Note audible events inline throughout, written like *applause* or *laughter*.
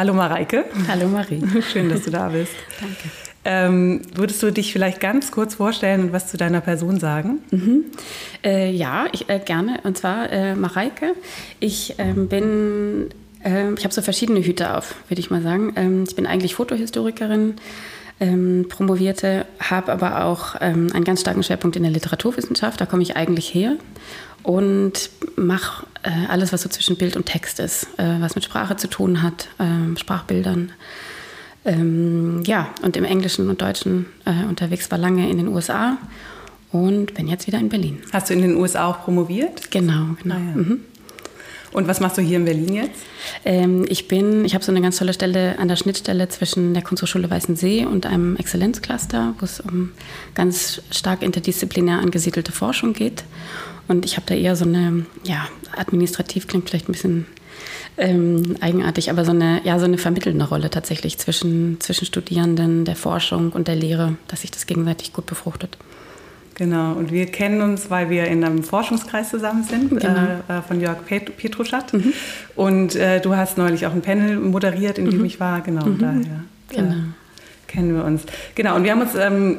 Hallo Mareike. Hallo Marie. *laughs* Schön, dass du da bist. Danke. Ähm, würdest du dich vielleicht ganz kurz vorstellen und was zu deiner Person sagen? Mhm. Äh, ja, ich, äh, gerne. Und zwar äh, Mareike. Ich ähm, bin, ähm, ich habe so verschiedene Hüte auf, würde ich mal sagen. Ähm, ich bin eigentlich Fotohistorikerin, ähm, promovierte, habe aber auch ähm, einen ganz starken Schwerpunkt in der Literaturwissenschaft. Da komme ich eigentlich her und mache äh, alles, was so zwischen Bild und Text ist, äh, was mit Sprache zu tun hat, äh, Sprachbildern. Ähm, ja, und im Englischen und Deutschen äh, unterwegs war lange in den USA und bin jetzt wieder in Berlin. Hast du in den USA auch promoviert? Genau, genau. Ah, ja. mhm. Und was machst du hier in Berlin jetzt? Ähm, ich bin, ich habe so eine ganz tolle Stelle an der Schnittstelle zwischen der Kunsthochschule Weißensee und einem Exzellenzcluster, wo es um ganz stark interdisziplinär angesiedelte Forschung geht. Und ich habe da eher so eine, ja, administrativ klingt vielleicht ein bisschen ähm, eigenartig, aber so eine, ja, so eine vermittelnde Rolle tatsächlich zwischen, zwischen Studierenden, der Forschung und der Lehre, dass sich das gegenseitig gut befruchtet. Genau, und wir kennen uns, weil wir in einem Forschungskreis zusammen sind, genau. äh, äh von Jörg Pet Petruschat. Mhm. Und äh, du hast neulich auch ein Panel moderiert, in dem mhm. ich war, genau, mhm. daher äh, genau. kennen wir uns. Genau, und wir haben uns ähm,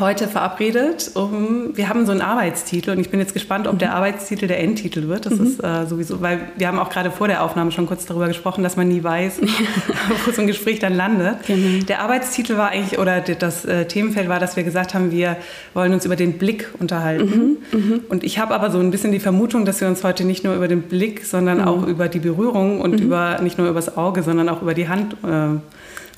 heute verabredet. Um, wir haben so einen Arbeitstitel und ich bin jetzt gespannt, ob mhm. der Arbeitstitel der Endtitel wird. Das mhm. ist äh, sowieso, weil wir haben auch gerade vor der Aufnahme schon kurz darüber gesprochen, dass man nie weiß, *laughs* *laughs* wo so ein Gespräch dann landet. Genau. Der Arbeitstitel war eigentlich, oder das äh, Themenfeld war, dass wir gesagt haben, wir wollen uns über den Blick unterhalten. Mhm. mhm. Und ich habe aber so ein bisschen die Vermutung, dass wir uns heute nicht nur über den Blick, sondern mhm. auch über die Berührung und mhm. über nicht nur über das Auge, sondern auch über die Hand äh,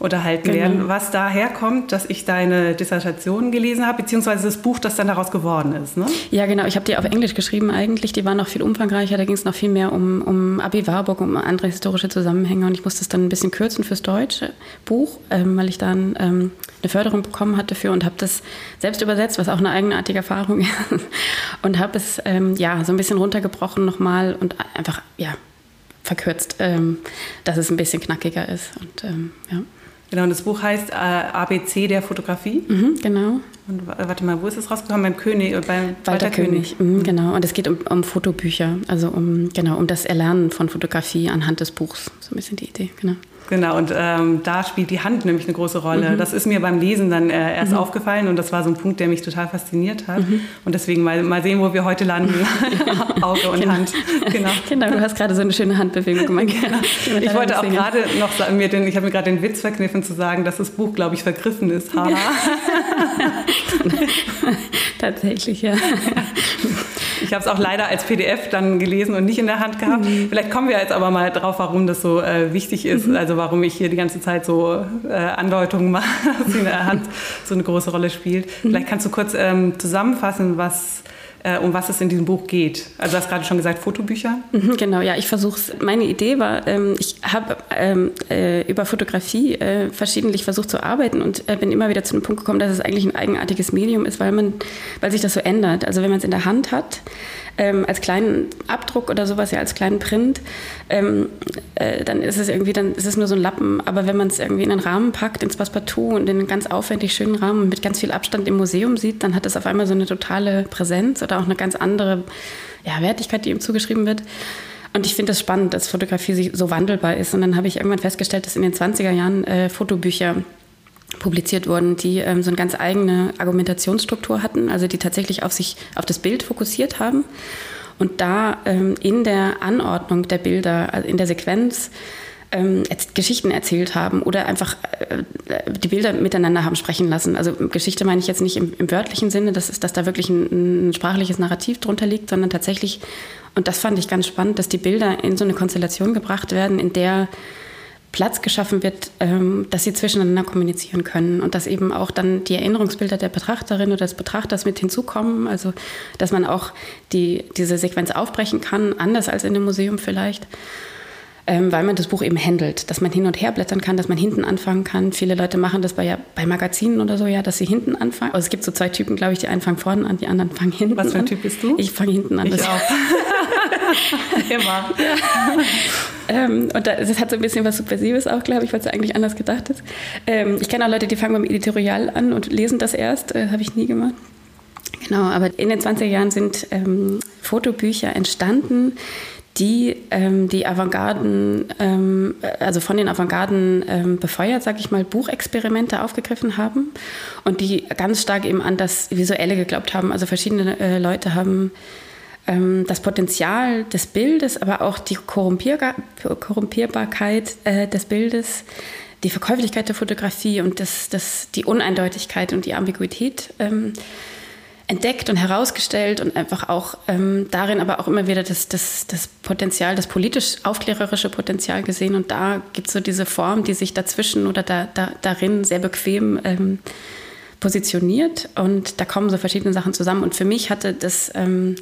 unterhalten genau. werden, was daher kommt, dass ich deine Dissertation gelesen habe, beziehungsweise das Buch, das dann daraus geworden ist. Ne? Ja, genau. Ich habe die auf Englisch geschrieben eigentlich. Die waren noch viel umfangreicher. Da ging es noch viel mehr um, um Abi Warburg, um andere historische Zusammenhänge. Und ich musste es dann ein bisschen kürzen fürs deutsche Buch, ähm, weil ich dann ähm, eine Förderung bekommen hatte dafür und habe das selbst übersetzt, was auch eine eigenartige Erfahrung ist. *laughs* und habe es ähm, ja so ein bisschen runtergebrochen nochmal und einfach ja verkürzt, ähm, dass es ein bisschen knackiger ist. Und ähm, ja. Genau, und das Buch heißt äh, ABC der Fotografie. Mhm, genau. Und warte mal, wo ist es rausgekommen? Beim König, äh, beim Walter, Walter König. König. Mhm, genau. Und es geht um, um, Fotobücher, also um genau um das Erlernen von Fotografie anhand des Buchs. So ein bisschen die Idee, genau. Genau, und ähm, da spielt die Hand nämlich eine große Rolle. Mhm. Das ist mir beim Lesen dann äh, erst mhm. aufgefallen und das war so ein Punkt, der mich total fasziniert hat. Mhm. Und deswegen mal, mal sehen, wo wir heute landen. *laughs* *laughs* Auge und genau. Hand. Genau. genau, du hast gerade so eine schöne Handbewegung gemacht. *laughs* genau. Ich wollte auch gerade noch sagen, mir den, ich habe mir gerade den Witz verkniffen zu sagen, dass das Buch, glaube ich, vergriffen ist. Ja. Tatsächlich, ja. Ich habe es auch leider als PDF dann gelesen und nicht in der Hand gehabt. Mhm. Vielleicht kommen wir jetzt aber mal drauf, warum das so äh, wichtig ist. Mhm. Also warum ich hier die ganze Zeit so äh, Andeutungen mache, *laughs* dass in der Hand so eine große Rolle spielt. Mhm. Vielleicht kannst du kurz ähm, zusammenfassen, was um was es in diesem Buch geht. Also du hast gerade schon gesagt, Fotobücher. Mhm, genau, ja, ich versuche es. Meine Idee war, ähm, ich habe ähm, äh, über Fotografie äh, verschiedentlich versucht zu arbeiten und äh, bin immer wieder zu dem Punkt gekommen, dass es eigentlich ein eigenartiges Medium ist, weil, man, weil sich das so ändert. Also wenn man es in der Hand hat, ähm, als kleinen Abdruck oder sowas, ja, als kleinen Print, ähm, äh, dann ist es irgendwie, dann ist es nur so ein Lappen. Aber wenn man es irgendwie in einen Rahmen packt, ins Passepartout und in einen ganz aufwendig schönen Rahmen mit ganz viel Abstand im Museum sieht, dann hat es auf einmal so eine totale Präsenz oder auch eine ganz andere ja, Wertigkeit, die ihm zugeschrieben wird. Und ich finde das spannend, dass Fotografie so wandelbar ist. Und dann habe ich irgendwann festgestellt, dass in den 20er Jahren äh, Fotobücher publiziert wurden, die ähm, so eine ganz eigene Argumentationsstruktur hatten, also die tatsächlich auf sich, auf das Bild fokussiert haben und da ähm, in der Anordnung der Bilder, also in der Sequenz, ähm, Geschichten erzählt haben oder einfach äh, die Bilder miteinander haben sprechen lassen. Also Geschichte meine ich jetzt nicht im, im wörtlichen Sinne, dass, dass da wirklich ein, ein, sprachliches Narrativ drunter liegt, sondern tatsächlich, und das fand ich ganz spannend, dass die Bilder in so eine Konstellation gebracht werden, in der Platz geschaffen wird, ähm, dass sie zwischeneinander kommunizieren können und dass eben auch dann die Erinnerungsbilder der Betrachterin oder des Betrachters mit hinzukommen. Also, dass man auch die, diese Sequenz aufbrechen kann, anders als in einem Museum vielleicht, ähm, weil man das Buch eben handelt, dass man hin und her blättern kann, dass man hinten anfangen kann. Viele Leute machen das bei, ja, bei Magazinen oder so, ja, dass sie hinten anfangen. Also es gibt so zwei Typen, glaube ich, die einen fangen vorne an, die anderen fangen hinten an. Was für ein Typ bist du? Ich fange hinten an. Ich auch. *laughs* Immer. Ja. Ähm, und das hat so ein bisschen was Subversives auch, glaube ich, was eigentlich anders gedacht ist. Ähm, ich kenne auch Leute, die fangen beim Editorial an und lesen das erst. Äh, Habe ich nie gemacht. Genau, aber in den 20er Jahren sind ähm, Fotobücher entstanden, die ähm, die Avantgarden, ähm, also von den Avantgarden ähm, befeuert, sage ich mal, Buchexperimente aufgegriffen haben und die ganz stark eben an das Visuelle geglaubt haben. Also verschiedene äh, Leute haben ähm, das Potenzial des Bildes, aber auch die Korrumpierbar Korrumpierbarkeit äh, des Bildes, die Verkäuflichkeit der Fotografie und das, das, die Uneindeutigkeit und die Ambiguität ähm, entdeckt und herausgestellt und einfach auch ähm, darin aber auch immer wieder das, das, das Potenzial, das politisch-aufklärerische Potenzial gesehen. Und da gibt es so diese Form, die sich dazwischen oder da, da, darin sehr bequem ähm, positioniert. Und da kommen so verschiedene Sachen zusammen. Und für mich hatte das, ähm,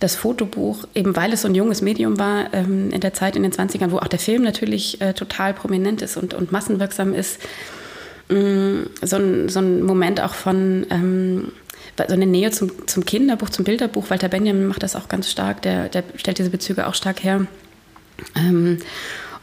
das Fotobuch, eben weil es so ein junges Medium war, ähm, in der Zeit in den 20ern, wo auch der Film natürlich äh, total prominent ist und, und massenwirksam ist, mm, so ein, so ein Moment auch von ähm, so eine Nähe zum, zum Kinderbuch, zum Bilderbuch. Walter Benjamin macht das auch ganz stark, der, der stellt diese Bezüge auch stark her. Ähm,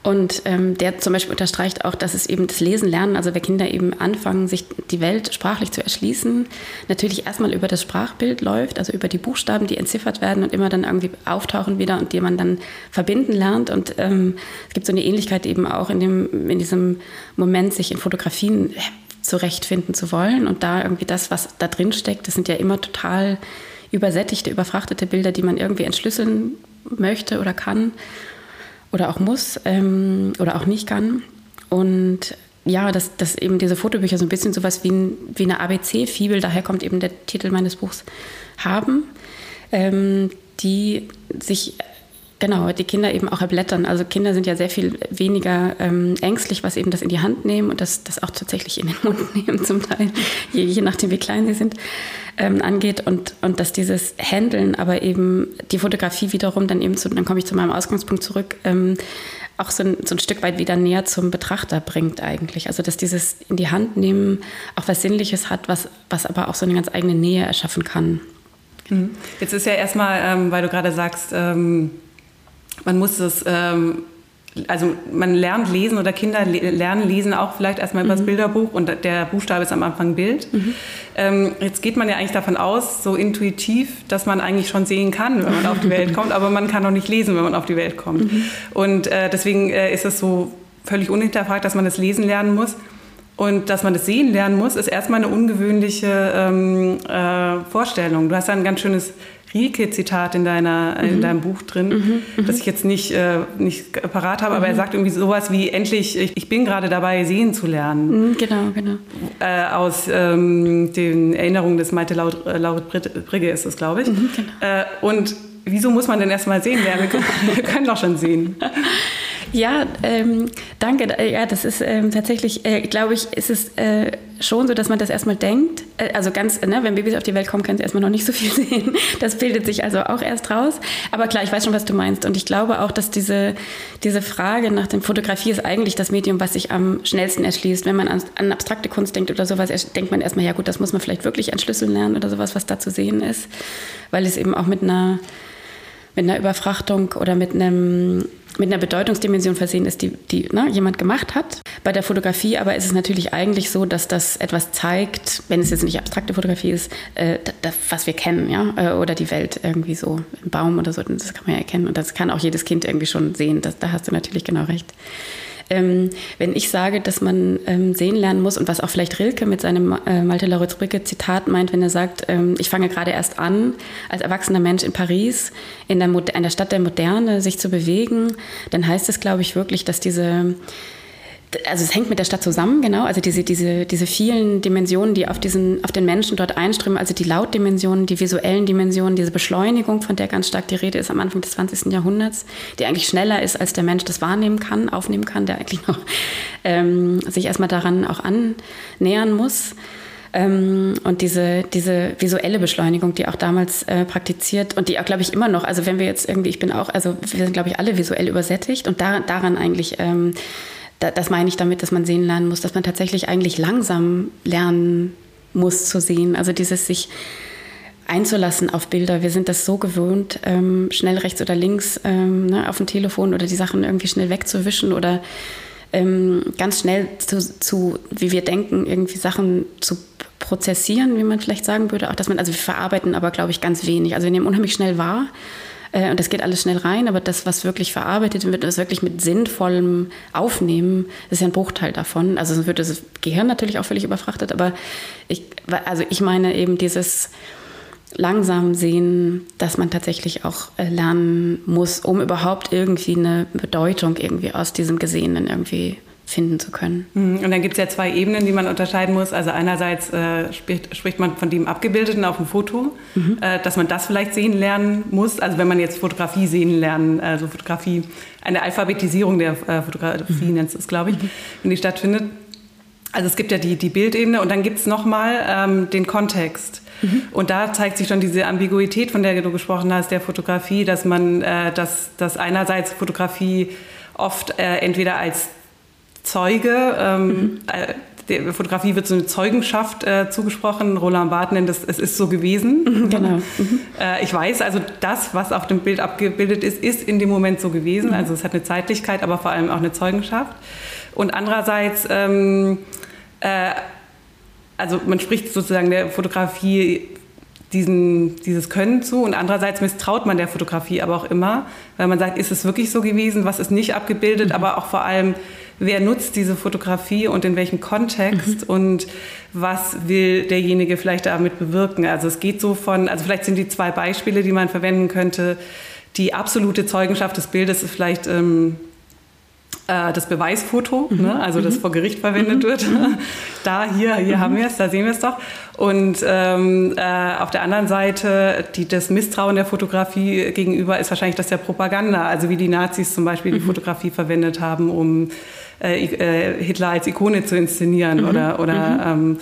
und ähm, der zum Beispiel unterstreicht auch, dass es eben das Lesen lernen, also wenn Kinder eben anfangen, sich die Welt sprachlich zu erschließen, natürlich erstmal über das Sprachbild läuft, also über die Buchstaben, die entziffert werden und immer dann irgendwie auftauchen wieder und die man dann verbinden lernt. Und ähm, es gibt so eine Ähnlichkeit eben auch in, dem, in diesem Moment, sich in Fotografien zurechtfinden zu wollen. Und da irgendwie das, was da drin steckt, das sind ja immer total übersättigte, überfrachtete Bilder, die man irgendwie entschlüsseln möchte oder kann oder auch muss ähm, oder auch nicht kann. Und ja, dass, dass eben diese Fotobücher so ein bisschen sowas wie, ein, wie eine ABC-Fibel, daher kommt eben der Titel meines Buchs, haben, ähm, die sich Genau, die Kinder eben auch erblättern. Also Kinder sind ja sehr viel weniger ähm, ängstlich, was eben das in die Hand nehmen und das, das auch tatsächlich in den *laughs* Mund nehmen zum Teil, je, je nachdem wie klein sie sind, ähm, angeht. Und, und dass dieses Handeln, aber eben die Fotografie wiederum dann eben zu, dann komme ich zu meinem Ausgangspunkt zurück, ähm, auch so ein, so ein Stück weit wieder näher zum Betrachter bringt eigentlich. Also dass dieses in die Hand nehmen auch was Sinnliches hat, was, was aber auch so eine ganz eigene Nähe erschaffen kann. Mhm. Jetzt ist ja erstmal, ähm, weil du gerade sagst, ähm man muss es, ähm, also man lernt lesen oder Kinder lernen lesen auch vielleicht erstmal über das mhm. Bilderbuch und der Buchstabe ist am Anfang Bild. Mhm. Ähm, jetzt geht man ja eigentlich davon aus, so intuitiv, dass man eigentlich schon sehen kann, wenn man auf die Welt *laughs* kommt, aber man kann noch nicht lesen, wenn man auf die Welt kommt. Mhm. Und äh, deswegen äh, ist es so völlig unhinterfragt, dass man das Lesen lernen muss. Und dass man das sehen lernen muss, ist erstmal eine ungewöhnliche ähm, äh, Vorstellung. Du hast ein ganz schönes Rieke-Zitat in, deiner, mhm. in deinem Buch drin, mhm, mhm, das ich jetzt nicht, äh, nicht parat habe, aber er mhm. sagt irgendwie sowas wie, endlich, ich, ich bin gerade dabei, sehen zu lernen. Mhm, genau, genau. Äh, aus ähm, den Erinnerungen des Maite Laut, äh, Laut Brigge ist es, glaube ich. Mhm, genau. Äh, und wieso muss man denn erstmal sehen lernen? Wir können, wir können doch schon sehen. *laughs* Ja, ähm, danke. Ja, das ist ähm, tatsächlich, äh, glaube ich, ist es äh, schon so, dass man das erstmal denkt. Äh, also ganz, ne, wenn Babys auf die Welt kommen, können sie erstmal noch nicht so viel *laughs* sehen. Das bildet sich also auch erst raus. Aber klar, ich weiß schon, was du meinst. Und ich glaube auch, dass diese, diese Frage nach dem Fotografie ist eigentlich das Medium, was sich am schnellsten erschließt. Wenn man an, an abstrakte Kunst denkt oder sowas, denkt man erstmal, ja gut, das muss man vielleicht wirklich entschlüsseln lernen oder sowas, was da zu sehen ist. Weil es eben auch mit einer mit einer Überfrachtung oder mit einem mit einer Bedeutungsdimension versehen ist, die, die ne, jemand gemacht hat. Bei der Fotografie aber ist es natürlich eigentlich so, dass das etwas zeigt, wenn es jetzt nicht abstrakte Fotografie ist, äh, das, was wir kennen, ja, äh, oder die Welt irgendwie so, im Baum oder so, das kann man ja erkennen und das kann auch jedes Kind irgendwie schon sehen, das, da hast du natürlich genau recht ähm, wenn ich sage, dass man ähm, sehen lernen muss und was auch vielleicht Rilke mit seinem äh, Malte Laurits Brücke Zitat meint, wenn er sagt, ähm, ich fange gerade erst an, als erwachsener Mensch in Paris, in der, in der Stadt der Moderne, sich zu bewegen, dann heißt es, glaube ich, wirklich, dass diese also es hängt mit der Stadt zusammen, genau. Also diese, diese, diese vielen Dimensionen, die auf, diesen, auf den Menschen dort einströmen, also die Lautdimensionen, die visuellen Dimensionen, diese Beschleunigung, von der ganz stark die Rede ist am Anfang des 20. Jahrhunderts, die eigentlich schneller ist, als der Mensch das wahrnehmen kann, aufnehmen kann, der eigentlich noch ähm, sich erstmal daran auch annähern muss. Ähm, und diese, diese visuelle Beschleunigung, die auch damals äh, praktiziert und die auch, glaube ich, immer noch, also wenn wir jetzt irgendwie, ich bin auch, also wir sind, glaube ich, alle visuell übersättigt und da, daran eigentlich ähm, das meine ich damit, dass man sehen lernen muss, dass man tatsächlich eigentlich langsam lernen muss zu sehen. Also dieses sich einzulassen auf Bilder. Wir sind das so gewöhnt, ähm, schnell rechts oder links ähm, ne, auf dem Telefon oder die Sachen irgendwie schnell wegzuwischen oder ähm, ganz schnell zu, zu, wie wir denken, irgendwie Sachen zu prozessieren, wie man vielleicht sagen würde. Auch dass man, also wir verarbeiten aber, glaube ich, ganz wenig. Also wir nehmen unheimlich schnell wahr und das geht alles schnell rein, aber das, was wirklich verarbeitet wird, das wirklich mit sinnvollem Aufnehmen, ist ja ein Bruchteil davon. Also sonst wird das Gehirn natürlich auch völlig überfrachtet, aber ich, also ich meine eben dieses langsam sehen, dass man tatsächlich auch äh, lernen muss, um überhaupt irgendwie eine Bedeutung irgendwie aus diesem Gesehenen irgendwie finden zu können. Mhm. Und dann gibt es ja zwei Ebenen, die man unterscheiden muss. Also einerseits äh, spricht, spricht, man von dem Abgebildeten auf dem Foto, mhm. äh, dass man das vielleicht sehen lernen muss. Also wenn man jetzt Fotografie sehen lernen, also Fotografie, eine Alphabetisierung der äh, Fotografie mhm. nennt es, glaube ich, mhm. wenn die stattfindet. Also es gibt ja die, die Bildebene und dann gibt es nochmal ähm, den Kontext. Mhm. Und da zeigt sich schon diese Ambiguität, von der du gesprochen hast, der Fotografie, dass man, äh, dass, dass einerseits Fotografie oft äh, entweder als Zeuge. Ähm, mhm. Äh, der Fotografie wird so eine Zeugenschaft äh, zugesprochen. Roland Barth nennt es, es ist so gewesen. Mhm, *laughs* genau. Mhm. Äh, ich weiß also, das, was auf dem Bild abgebildet ist, ist in dem Moment so gewesen. Mhm. Also es hat eine Zeitlichkeit, aber vor allem auch eine Zeugenschaft. Und andererseits, ähm, äh, also man spricht sozusagen der Fotografie diesen, dieses Können zu und andererseits misstraut man der Fotografie aber auch immer, weil man sagt, ist es wirklich so gewesen, was ist nicht abgebildet, mhm. aber auch vor allem, wer nutzt diese Fotografie und in welchem Kontext mhm. und was will derjenige vielleicht damit bewirken. Also es geht so von, also vielleicht sind die zwei Beispiele, die man verwenden könnte. Die absolute Zeugenschaft des Bildes ist vielleicht ähm, äh, das Beweisfoto, mhm. ne? also das mhm. vor Gericht verwendet mhm. wird. *laughs* Da, hier, hier haben wir es, da sehen wir es doch. Und ähm, äh, auf der anderen Seite, die, das Misstrauen der Fotografie gegenüber ist wahrscheinlich das der Propaganda, also wie die Nazis zum Beispiel die Fotografie verwendet haben, um äh, äh, Hitler als Ikone zu inszenieren mhm. oder, oder mhm.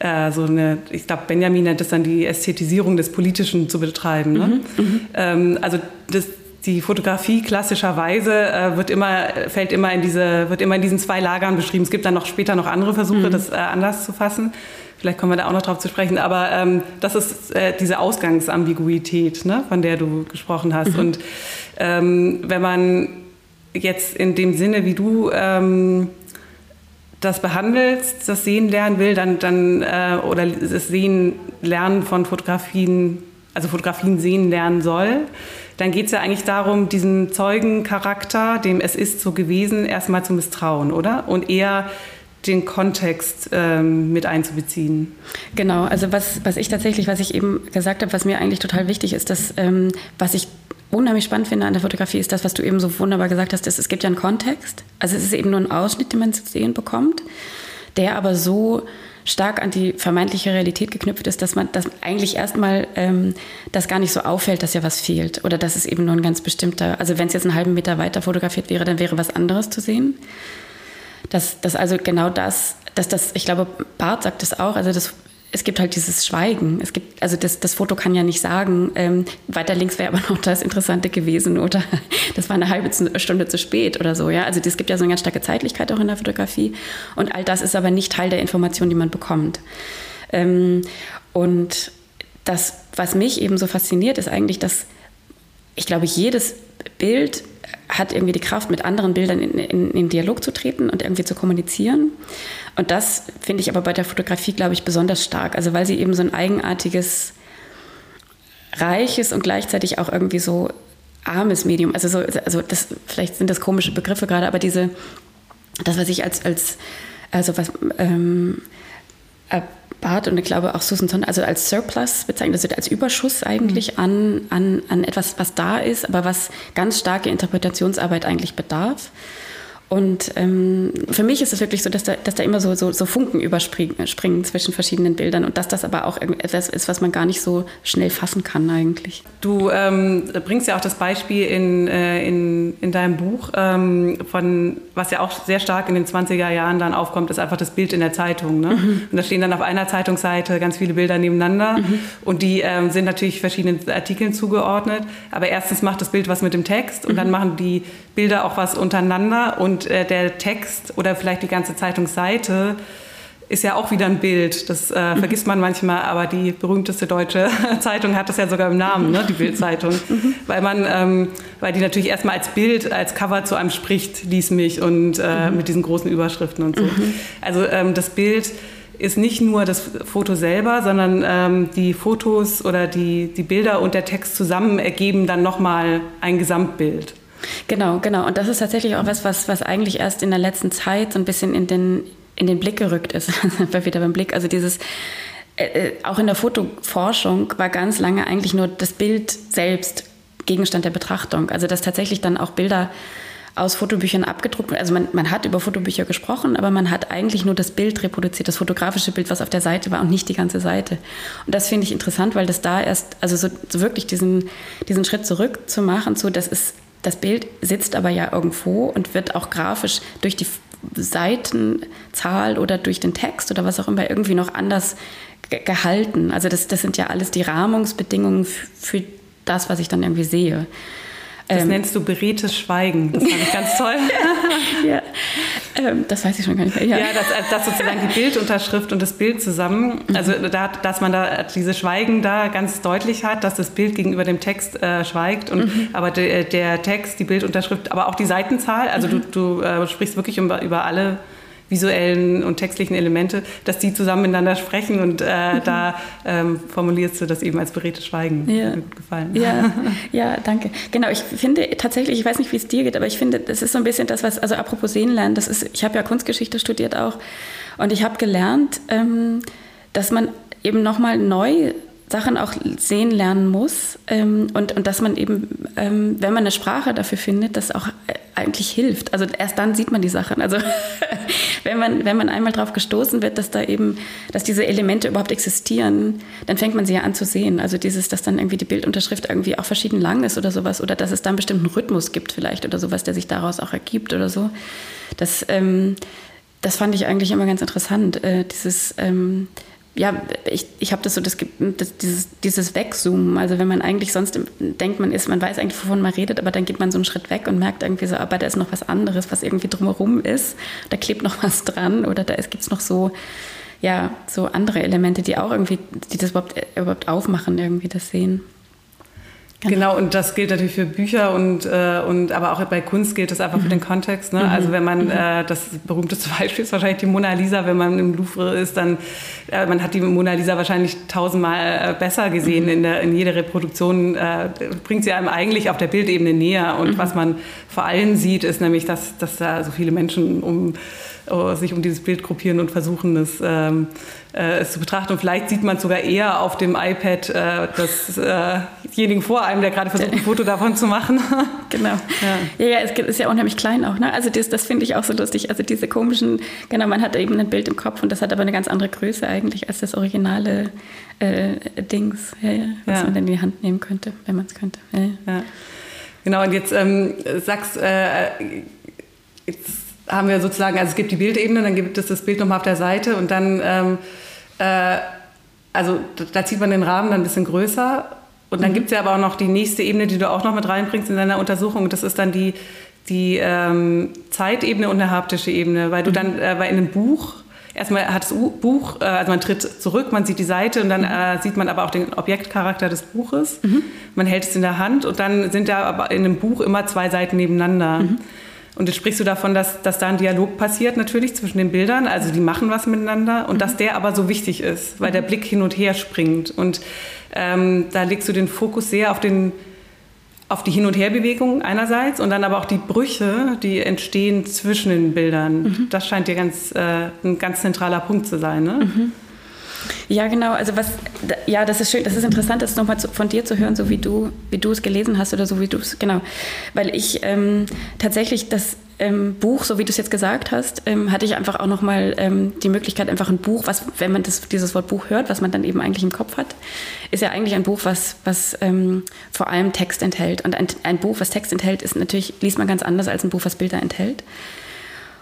ähm, äh, so eine, ich glaube, Benjamin nennt es dann die Ästhetisierung des Politischen zu betreiben. Ne? Mhm. mhm. Ähm, also das, die Fotografie klassischerweise äh, wird immer, fällt immer in diese, wird immer in diesen zwei Lagern beschrieben. Es gibt dann noch später noch andere Versuche, mhm. das äh, anders zu fassen. Vielleicht kommen wir da auch noch drauf zu sprechen. Aber ähm, das ist äh, diese Ausgangsambiguität, ne, von der du gesprochen hast. Mhm. Und ähm, wenn man jetzt in dem Sinne, wie du ähm, das behandelst, das Sehen lernen will, dann, dann äh, oder das Sehen lernen von Fotografien, also Fotografien sehen lernen soll, dann geht es ja eigentlich darum, diesen Zeugencharakter, dem es ist so gewesen, erstmal zu misstrauen, oder? Und eher den Kontext ähm, mit einzubeziehen. Genau, also was, was ich tatsächlich, was ich eben gesagt habe, was mir eigentlich total wichtig ist, dass ähm, was ich unheimlich spannend finde an der Fotografie, ist das, was du eben so wunderbar gesagt hast, ist, es gibt ja einen Kontext. Also es ist eben nur ein Ausschnitt, den man zu sehen bekommt, der aber so stark an die vermeintliche Realität geknüpft ist, dass man dass eigentlich erstmal ähm, das gar nicht so auffällt, dass ja was fehlt oder dass es eben nur ein ganz bestimmter, also wenn es jetzt einen halben Meter weiter fotografiert wäre, dann wäre was anderes zu sehen. Dass, dass also genau das, dass das, ich glaube, Barth sagt es auch, also das es gibt halt dieses Schweigen. Es gibt, also das, das Foto kann ja nicht sagen, ähm, weiter links wäre *laughs* aber noch das Interessante gewesen oder das war eine halbe Stunde zu spät oder so. Ja, also es gibt ja so eine ganz starke Zeitlichkeit auch in der Fotografie und all das ist aber nicht Teil der Information, die man bekommt. Ähm, und das, was mich eben so fasziniert, ist eigentlich, dass ich glaube, jedes Bild hat irgendwie die Kraft, mit anderen Bildern in, in, in Dialog zu treten und irgendwie zu kommunizieren. Und das finde ich aber bei der Fotografie, glaube ich, besonders stark. Also weil sie eben so ein eigenartiges, reiches und gleichzeitig auch irgendwie so armes Medium, also so, also das, vielleicht sind das komische Begriffe gerade, aber diese, das, was ich als, als also was, ähm, Barth und ich glaube auch Susan Son, also als Surplus bezeichnet, also als Überschuss eigentlich mhm. an, an, an etwas, was da ist, aber was ganz starke Interpretationsarbeit eigentlich bedarf. Und ähm, für mich ist es wirklich so, dass da, dass da immer so, so, so Funken überspringen zwischen verschiedenen Bildern und dass das aber auch etwas ist, was man gar nicht so schnell fassen kann eigentlich. Du ähm, bringst ja auch das Beispiel in, äh, in, in deinem Buch, ähm, von was ja auch sehr stark in den 20er Jahren dann aufkommt, ist einfach das Bild in der Zeitung. Ne? Mhm. Und da stehen dann auf einer Zeitungsseite ganz viele Bilder nebeneinander mhm. und die ähm, sind natürlich verschiedenen Artikeln zugeordnet. Aber erstens macht das Bild was mit dem Text und mhm. dann machen die Bilder auch was untereinander und äh, der Text oder vielleicht die ganze Zeitungsseite ist ja auch wieder ein Bild. Das äh, mhm. vergisst man manchmal, aber die berühmteste deutsche *laughs* Zeitung hat das ja sogar im Namen, ne, die Bildzeitung, mhm. weil man, ähm, weil die natürlich erstmal als Bild, als Cover zu einem spricht, lies mich und äh, mhm. mit diesen großen Überschriften und so. Mhm. Also ähm, das Bild ist nicht nur das Foto selber, sondern ähm, die Fotos oder die, die Bilder und der Text zusammen ergeben dann nochmal ein Gesamtbild. Genau, genau. Und das ist tatsächlich auch was, was, was eigentlich erst in der letzten Zeit so ein bisschen in den, in den Blick gerückt ist. *laughs* wieder beim Blick. Also dieses, äh, äh, auch in der Fotoforschung war ganz lange eigentlich nur das Bild selbst Gegenstand der Betrachtung. Also dass tatsächlich dann auch Bilder aus Fotobüchern abgedruckt. Also man, man hat über Fotobücher gesprochen, aber man hat eigentlich nur das Bild reproduziert, das fotografische Bild, was auf der Seite war und nicht die ganze Seite. Und das finde ich interessant, weil das da erst, also so, so wirklich diesen, diesen Schritt zurück zu machen, so das ist, das Bild sitzt aber ja irgendwo und wird auch grafisch durch die Seitenzahl oder durch den Text oder was auch immer irgendwie noch anders gehalten. Also das, das sind ja alles die Rahmungsbedingungen für das, was ich dann irgendwie sehe. Das ähm, nennst du beredtes Schweigen. Das fand ich ganz toll. *laughs* ja, ähm, das weiß ich schon gar nicht mehr. Ja, ja dass, dass, sozusagen die Bildunterschrift und das Bild zusammen, mhm. also da, dass man da diese Schweigen da ganz deutlich hat, dass das Bild gegenüber dem Text äh, schweigt und mhm. aber de, der Text, die Bildunterschrift, aber auch die Seitenzahl, also mhm. du, du äh, sprichst wirklich über, über alle visuellen und textlichen Elemente, dass die zusammen miteinander sprechen und äh, mhm. da ähm, formulierst du das eben als beredtes Schweigen. Ja. Gefallen. Ja, *laughs* ja, danke. Genau, ich finde tatsächlich, ich weiß nicht, wie es dir geht, aber ich finde, das ist so ein bisschen das, was, also apropos sehen lernen, das ist, ich habe ja Kunstgeschichte studiert auch und ich habe gelernt, ähm, dass man eben nochmal neu Sachen auch sehen lernen muss ähm, und, und dass man eben, ähm, wenn man eine Sprache dafür findet, das auch äh, eigentlich hilft. Also erst dann sieht man die Sachen. Also *laughs* wenn man, wenn man einmal darauf gestoßen wird, dass da eben, dass diese Elemente überhaupt existieren, dann fängt man sie ja an zu sehen. Also dieses, dass dann irgendwie die Bildunterschrift irgendwie auch verschieden lang ist oder sowas oder dass es da einen bestimmten Rhythmus gibt vielleicht oder sowas, der sich daraus auch ergibt oder so. Das, ähm, das fand ich eigentlich immer ganz interessant. Äh, dieses ähm, ja, ich, ich habe das so, das, das, dieses, dieses Wegzoomen. Also wenn man eigentlich sonst denkt, man ist, man weiß eigentlich, wovon man redet, aber dann geht man so einen Schritt weg und merkt irgendwie so, aber da ist noch was anderes, was irgendwie drumherum ist. Da klebt noch *laughs* was dran oder da gibt es noch so, ja, so andere Elemente, die auch irgendwie, die das überhaupt, überhaupt aufmachen, irgendwie das Sehen. Genau. genau. und das gilt natürlich für Bücher und, äh, und aber auch bei Kunst gilt das einfach mhm. für den Kontext. Ne? Mhm. Also wenn man, mhm. äh, das berühmteste *laughs* Beispiel ist wahrscheinlich die Mona Lisa, wenn man im Louvre ist, dann, äh, man hat die Mona Lisa wahrscheinlich tausendmal äh, besser gesehen. Mhm. In, der, in jeder Reproduktion äh, bringt sie einem eigentlich auf der Bildebene näher. Und mhm. was man vor allem sieht, ist nämlich, dass, dass da so viele Menschen um äh, sich um dieses Bild gruppieren und versuchen, es, ähm, äh, es zu betrachten. Und vielleicht sieht man sogar eher auf dem iPad äh, desjenigen äh vor einem, der gerade versucht, ein Foto davon zu machen. *laughs* genau. Ja. ja, ja, es ist ja unheimlich klein auch. Ne? Also das, das finde ich auch so lustig. Also diese komischen, genau, man hat eben ein Bild im Kopf und das hat aber eine ganz andere Größe eigentlich als das originale äh, Dings, ja, ja, was man dann in die Hand nehmen könnte, wenn man es könnte. Genau, und jetzt ähm, sagst, äh, jetzt haben wir sozusagen, also es gibt die Bildebene, dann gibt es das Bild nochmal auf der Seite und dann, ähm, äh, also da zieht man den Rahmen dann ein bisschen größer und dann mhm. gibt es ja aber auch noch die nächste Ebene, die du auch noch mit reinbringst in deiner Untersuchung. Das ist dann die, die ähm, Zeitebene und eine haptische Ebene, weil du mhm. dann äh, in einem Buch erstmal hat das Buch, äh, also man tritt zurück, man sieht die Seite und dann mhm. äh, sieht man aber auch den Objektcharakter des Buches. Mhm. Man hält es in der Hand und dann sind da aber in einem Buch immer zwei Seiten nebeneinander. Mhm. Und jetzt sprichst du davon, dass, dass da ein Dialog passiert natürlich zwischen den Bildern, also die machen was miteinander und mhm. dass der aber so wichtig ist, weil der Blick hin und her springt. Und ähm, da legst du den Fokus sehr auf, den, auf die Hin- und Herbewegung einerseits und dann aber auch die Brüche, die entstehen zwischen den Bildern. Mhm. Das scheint dir ganz, äh, ein ganz zentraler Punkt zu sein. Ne? Mhm. Ja, genau. Also was, ja, das ist schön, das ist interessant, das nochmal von dir zu hören, so wie du, wie du es gelesen hast oder so wie du es, genau. Weil ich ähm, tatsächlich das ähm, Buch, so wie du es jetzt gesagt hast, ähm, hatte ich einfach auch nochmal ähm, die Möglichkeit, einfach ein Buch, was, wenn man das, dieses Wort Buch hört, was man dann eben eigentlich im Kopf hat, ist ja eigentlich ein Buch, was, was ähm, vor allem Text enthält. Und ein, ein Buch, was Text enthält, ist natürlich, liest man ganz anders als ein Buch, was Bilder enthält.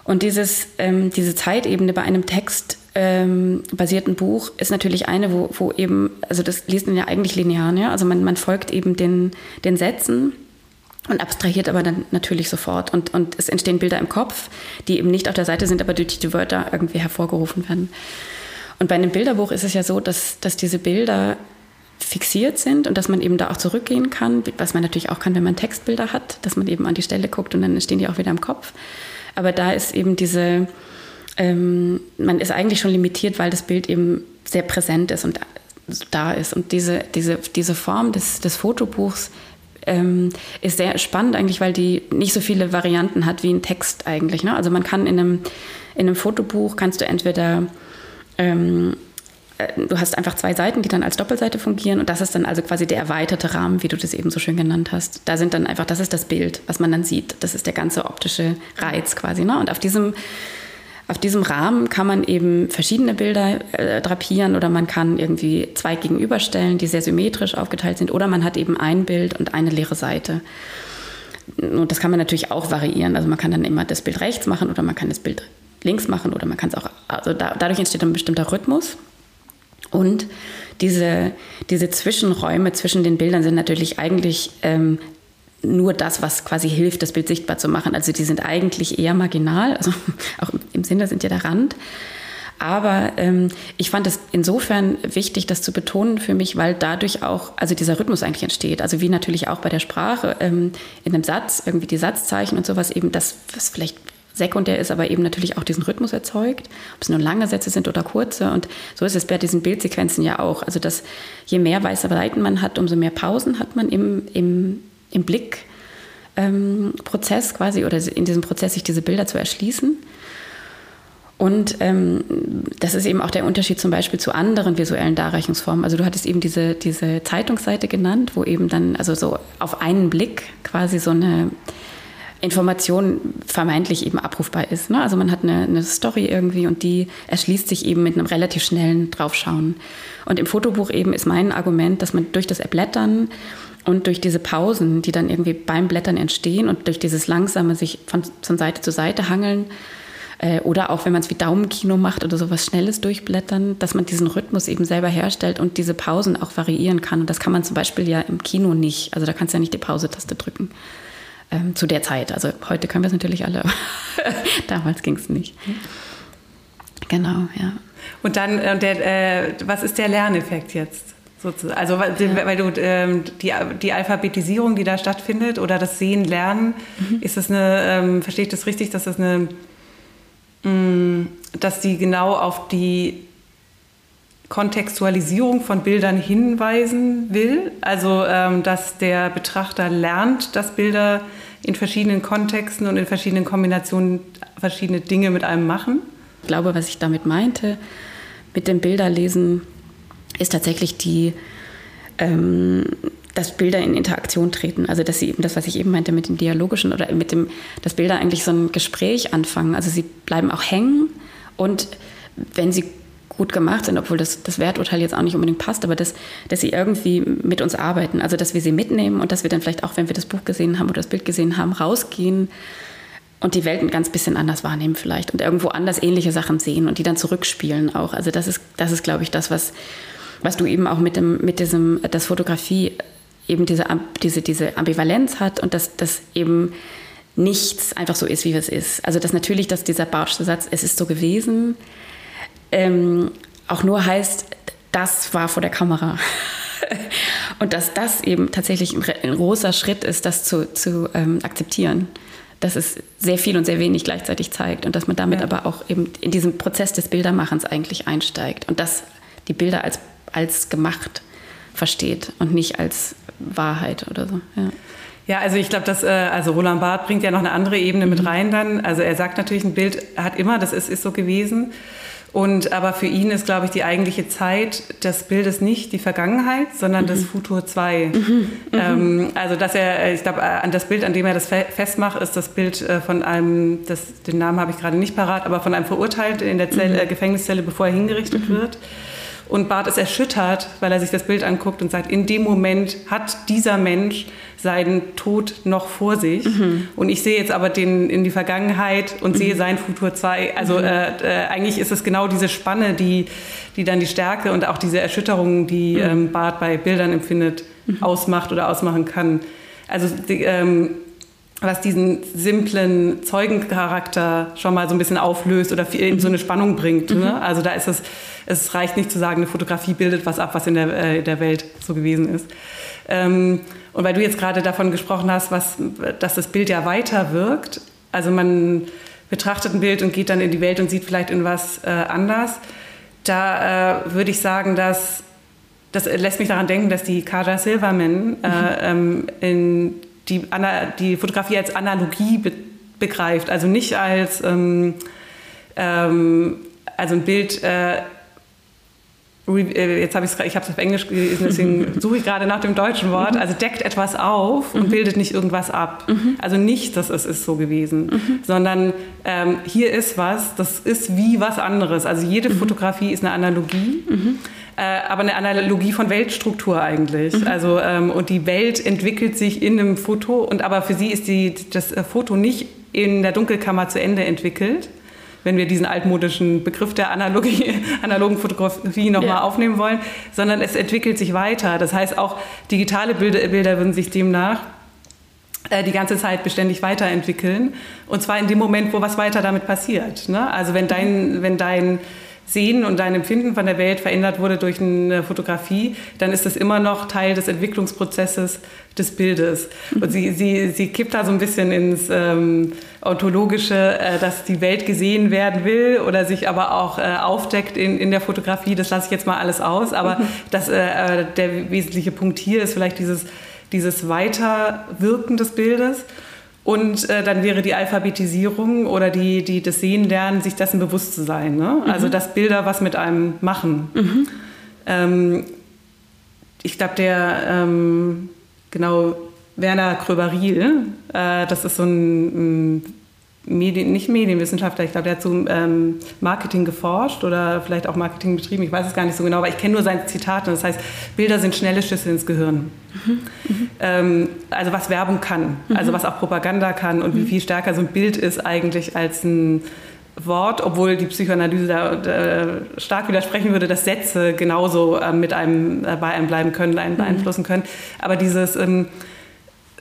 Und dieses, ähm, diese Zeitebene bei einem Text ähm, basierten Buch ist natürlich eine, wo, wo eben, also das liest man ja eigentlich linear, ja? also man, man folgt eben den, den Sätzen und abstrahiert aber dann natürlich sofort. Und, und es entstehen Bilder im Kopf, die eben nicht auf der Seite sind, aber durch die Wörter irgendwie hervorgerufen werden. Und bei einem Bilderbuch ist es ja so, dass, dass diese Bilder fixiert sind und dass man eben da auch zurückgehen kann, was man natürlich auch kann, wenn man Textbilder hat, dass man eben an die Stelle guckt und dann stehen die auch wieder im Kopf. Aber da ist eben diese, ähm, man ist eigentlich schon limitiert, weil das Bild eben sehr präsent ist und da ist. Und diese, diese, diese Form des, des Fotobuchs ähm, ist sehr spannend eigentlich, weil die nicht so viele Varianten hat wie ein Text eigentlich. Ne? Also man kann in einem, in einem Fotobuch kannst du entweder ähm, äh, du hast einfach zwei Seiten, die dann als Doppelseite fungieren und das ist dann also quasi der erweiterte Rahmen, wie du das eben so schön genannt hast. Da sind dann einfach, das ist das Bild, was man dann sieht. Das ist der ganze optische Reiz quasi. Ne? Und auf diesem auf diesem Rahmen kann man eben verschiedene Bilder äh, drapieren oder man kann irgendwie zwei gegenüberstellen, die sehr symmetrisch aufgeteilt sind oder man hat eben ein Bild und eine leere Seite. Und das kann man natürlich auch variieren. Also man kann dann immer das Bild rechts machen oder man kann das Bild links machen oder man kann es auch, also da, dadurch entsteht ein bestimmter Rhythmus. Und diese, diese Zwischenräume zwischen den Bildern sind natürlich eigentlich ähm, nur das, was quasi hilft, das Bild sichtbar zu machen. Also die sind eigentlich eher marginal, also *laughs* auch im Sinne sind ja der Rand. Aber ähm, ich fand es insofern wichtig, das zu betonen für mich, weil dadurch auch, also dieser Rhythmus eigentlich entsteht. Also wie natürlich auch bei der Sprache ähm, in einem Satz, irgendwie die Satzzeichen und sowas eben, das, was vielleicht sekundär ist, aber eben natürlich auch diesen Rhythmus erzeugt, ob es nur lange Sätze sind oder kurze. Und so ist es bei diesen Bildsequenzen ja auch. Also dass je mehr weiße Seiten man hat, umso mehr Pausen hat man im, im im Blickprozess ähm, quasi oder in diesem Prozess, sich diese Bilder zu erschließen. Und ähm, das ist eben auch der Unterschied zum Beispiel zu anderen visuellen Darreichungsformen. Also du hattest eben diese, diese Zeitungsseite genannt, wo eben dann also so auf einen Blick quasi so eine Information vermeintlich eben abrufbar ist. Ne? Also man hat eine, eine, Story irgendwie und die erschließt sich eben mit einem relativ schnellen Draufschauen. Und im Fotobuch eben ist mein Argument, dass man durch das Erblättern und durch diese Pausen, die dann irgendwie beim Blättern entstehen und durch dieses langsame sich von, von Seite zu Seite hangeln, äh, oder auch wenn man es wie Daumenkino macht oder sowas Schnelles durchblättern, dass man diesen Rhythmus eben selber herstellt und diese Pausen auch variieren kann. Und das kann man zum Beispiel ja im Kino nicht. Also da kannst du ja nicht die Pause-Taste drücken. Ähm, zu der Zeit. Also heute können wir es natürlich alle, *laughs* damals ging es nicht. Genau, ja. Und dann, äh, der, äh, was ist der Lerneffekt jetzt? Sozusagen. Also weil, ja. weil du ähm, die, die Alphabetisierung, die da stattfindet, oder das Sehen, Lernen, mhm. ist das eine, ähm, verstehe ich das richtig, dass das eine, mh, mm, dass die genau auf die Kontextualisierung von Bildern hinweisen will? Also ähm, dass der Betrachter lernt, dass Bilder in verschiedenen Kontexten und in verschiedenen Kombinationen verschiedene Dinge mit einem machen? Ich glaube, was ich damit meinte, mit dem Bilderlesen ist tatsächlich die, ähm, dass Bilder in Interaktion treten. Also dass sie eben das, was ich eben meinte mit dem dialogischen oder mit dem, dass Bilder eigentlich so ein Gespräch anfangen. Also sie bleiben auch hängen und wenn sie gut gemacht sind, obwohl das, das Werturteil jetzt auch nicht unbedingt passt, aber dass, dass sie irgendwie mit uns arbeiten. Also dass wir sie mitnehmen und dass wir dann vielleicht auch, wenn wir das Buch gesehen haben oder das Bild gesehen haben, rausgehen und die Welt ein ganz bisschen anders wahrnehmen vielleicht und irgendwo anders ähnliche Sachen sehen und die dann zurückspielen auch. Also das ist, das ist glaube ich, das, was, was du eben auch mit dem, mit diesem, dass Fotografie eben diese, diese, diese Ambivalenz hat und dass das eben nichts einfach so ist, wie es ist. Also dass natürlich, dass dieser Bartschste Satz, es ist so gewesen, ähm, auch nur heißt, das war vor der Kamera. *laughs* und dass das eben tatsächlich ein, großer Schritt ist, das zu, zu ähm, akzeptieren. Dass es sehr viel und sehr wenig gleichzeitig zeigt und dass man damit ja. aber auch eben in diesen Prozess des Bildermachens eigentlich einsteigt und dass die Bilder als als gemacht versteht und nicht als Wahrheit oder so. Ja. Ja, also ich glaube, dass äh, also Roland Barth bringt ja noch eine andere Ebene mit mhm. rein dann. Also er sagt natürlich, ein Bild hat immer, das ist, ist so gewesen. Und aber für ihn ist, glaube ich, die eigentliche Zeit des Bildes nicht die Vergangenheit, sondern mhm. das Futur 2. Mhm. mhm. Ähm, also dass er, ich glaube, an das Bild, an dem er das festmacht, ist das Bild äh, von einem, das, den Namen habe ich gerade nicht parat, aber von einem Verurteilten in der Zelle, mhm. äh, Gefängniszelle, bevor er hingerichtet mhm. wird. Und Bart ist erschüttert, weil er sich das Bild anguckt und sagt, in dem Moment hat dieser Mensch seinen Tod noch vor sich. Mhm. Und ich sehe jetzt aber den in die Vergangenheit und mhm. sehe sein Futur 2. Also mhm. äh, äh, eigentlich ist es genau diese Spanne, die, die dann die Stärke und auch diese Erschütterung, die mhm. ähm, Bart bei Bildern empfindet, mhm. ausmacht oder ausmachen kann. Also die, ähm, was diesen simplen Zeugencharakter schon mal so ein bisschen auflöst oder in so eine Spannung bringt. Ne? Mhm. Also da ist es, es reicht nicht zu sagen, eine Fotografie bildet was ab, was in der, äh, der Welt so gewesen ist. Ähm, und weil du jetzt gerade davon gesprochen hast, was, dass das Bild ja weiter wirkt, also man betrachtet ein Bild und geht dann in die Welt und sieht vielleicht in was äh, anders. Da äh, würde ich sagen, dass das lässt mich daran denken, dass die Kaja Silverman äh, mhm. ähm, in die, die Fotografie als Analogie be begreift, also nicht als ähm, ähm, also ein Bild äh, äh, jetzt habe ich es ich habe auf Englisch gelesen, deswegen *laughs* suche ich gerade nach dem deutschen Wort. Also deckt etwas auf und mhm. bildet nicht irgendwas ab. Mhm. Also nicht, dass es ist so gewesen, mhm. sondern ähm, hier ist was, das ist wie was anderes. Also jede Fotografie ist eine Analogie. Äh, aber eine Analogie von Weltstruktur eigentlich. Mhm. Also ähm, und die Welt entwickelt sich in einem Foto und aber für sie ist die, das Foto nicht in der Dunkelkammer zu Ende entwickelt, wenn wir diesen altmodischen Begriff der Analogie, *laughs* analogen Fotografie nochmal ja. aufnehmen wollen, sondern es entwickelt sich weiter. Das heißt, auch digitale Bilder, Bilder würden sich demnach äh, die ganze Zeit beständig weiterentwickeln. Und zwar in dem Moment, wo was weiter damit passiert. Ne? Also wenn dein, wenn dein Sehen und dein Empfinden von der Welt verändert wurde durch eine Fotografie, dann ist das immer noch Teil des Entwicklungsprozesses des Bildes. Und sie, *laughs* sie, sie kippt da so ein bisschen ins ähm, Ontologische, äh, dass die Welt gesehen werden will oder sich aber auch äh, aufdeckt in, in der Fotografie. Das lasse ich jetzt mal alles aus. Aber mhm. das, äh, äh der wesentliche Punkt hier ist vielleicht dieses, dieses Weiterwirken des Bildes. Und äh, dann wäre die Alphabetisierung oder die, die, das Sehen lernen, sich dessen bewusst zu sein. Ne? Mhm. Also dass Bilder was mit einem machen. Mhm. Ähm, ich glaube, der ähm, genau Werner Kröberil, äh, das ist so ein, ein Medien, nicht Medienwissenschaftler, ich glaube, der hat zu ähm, Marketing geforscht oder vielleicht auch Marketing betrieben, ich weiß es gar nicht so genau, aber ich kenne nur seine Zitate. Das heißt, Bilder sind schnelle Schüsse ins Gehirn. Mhm. Ähm, also was Werbung kann, mhm. also was auch Propaganda kann und wie mhm. viel stärker so ein Bild ist eigentlich als ein Wort, obwohl die Psychoanalyse da äh, stark widersprechen würde, dass Sätze genauso äh, mit einem äh, bei einem bleiben können, einen mhm. beeinflussen können. Aber dieses ähm,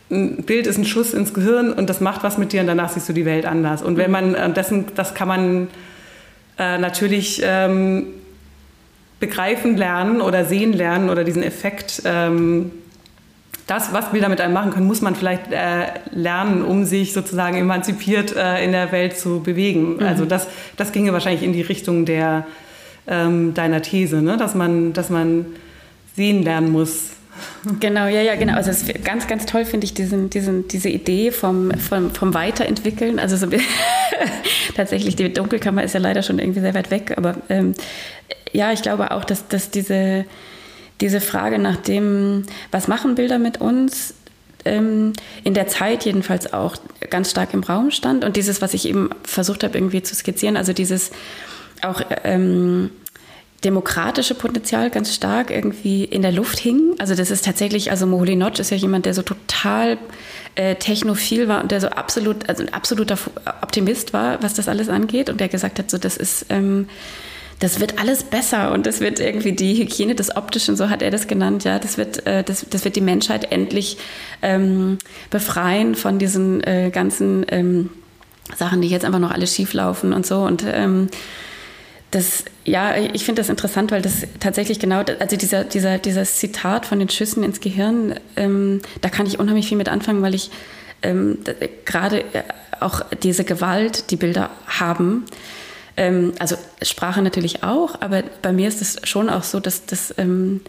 ein Bild ist ein Schuss ins Gehirn und das macht was mit dir und danach siehst du die Welt anders. Und wenn mhm. man äh, dessen, das kann man äh, natürlich ähm, begreifen lernen oder sehen lernen oder diesen Effekt, ähm, das, was Bilder mit einem machen können, muss man vielleicht äh, lernen, um sich sozusagen emanzipiert äh, in der Welt zu bewegen. Mhm. Also das, das ginge wahrscheinlich in die Richtung der, ähm, deiner These, ne? dass, man, dass man sehen lernen muss Genau, ja, ja, genau. Also ganz, ganz toll finde ich diesen, diesen, diese Idee vom, vom, vom Weiterentwickeln. Also so, *laughs* tatsächlich, die Dunkelkammer ist ja leider schon irgendwie sehr weit weg, aber ähm, ja, ich glaube auch, dass, dass diese, diese Frage nach dem, was machen Bilder mit uns, ähm, in der Zeit jedenfalls auch ganz stark im Raum stand. Und dieses, was ich eben versucht habe irgendwie zu skizzieren, also dieses auch ähm, demokratische Potenzial ganz stark irgendwie in der Luft hing. Also das ist tatsächlich, also Moholi Notch ist ja jemand, der so total äh, technophil war und der so absolut, also ein absoluter Optimist war, was das alles angeht und der gesagt hat, so das ist, ähm, das wird alles besser und das wird irgendwie die Hygiene des Optischen, so hat er das genannt, ja, das wird, äh, das, das wird die Menschheit endlich ähm, befreien von diesen äh, ganzen ähm, Sachen, die jetzt einfach noch alle schief laufen und so und ähm, das, ja, ich finde das interessant, weil das tatsächlich genau, also dieser, dieser, dieses Zitat von den Schüssen ins Gehirn, ähm, da kann ich unheimlich viel mit anfangen, weil ich ähm, gerade äh, auch diese Gewalt, die Bilder haben, ähm, also Sprache natürlich auch, aber bei mir ist es schon auch so, dass, dass, ähm,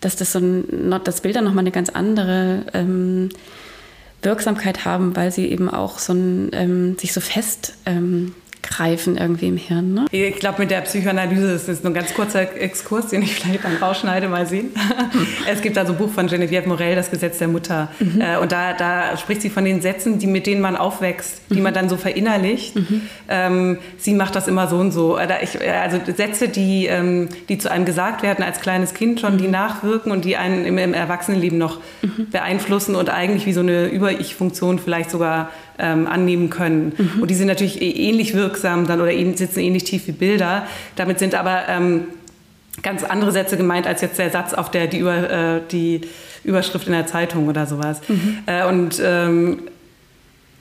dass das so ein, dass Bilder nochmal eine ganz andere ähm, Wirksamkeit haben, weil sie eben auch so ein, ähm, sich so fest greifen irgendwie im Hirn. Ne? Ich glaube, mit der Psychoanalyse ist das nur ein ganz kurzer Exkurs, den ich vielleicht dann rausschneide, mal sehen. *laughs* es gibt also ein Buch von Genevieve Morel, Das Gesetz der Mutter. Mhm. Äh, und da, da, spricht sie von den Sätzen, die, mit denen man aufwächst, die mhm. man dann so verinnerlicht. Mhm. Ähm, sie macht das immer so und so. Äh, also Sätze, die, ähm, die zu einem gesagt werden als kleines Kind schon, die mhm. nachwirken und die einen im, im Erwachsenenleben noch mhm. beeinflussen und eigentlich wie so eine Über-Ich-Funktion vielleicht sogar ähm, annehmen können. Mhm. Und die sind natürlich eh ähnlich wirksam dann oder eben sitzen ähnlich tief wie Bilder. Damit sind aber ähm, ganz andere Sätze gemeint als jetzt der Satz auf der die, Über, äh, die Überschrift in der Zeitung oder sowas. Mhm. Äh, und ähm,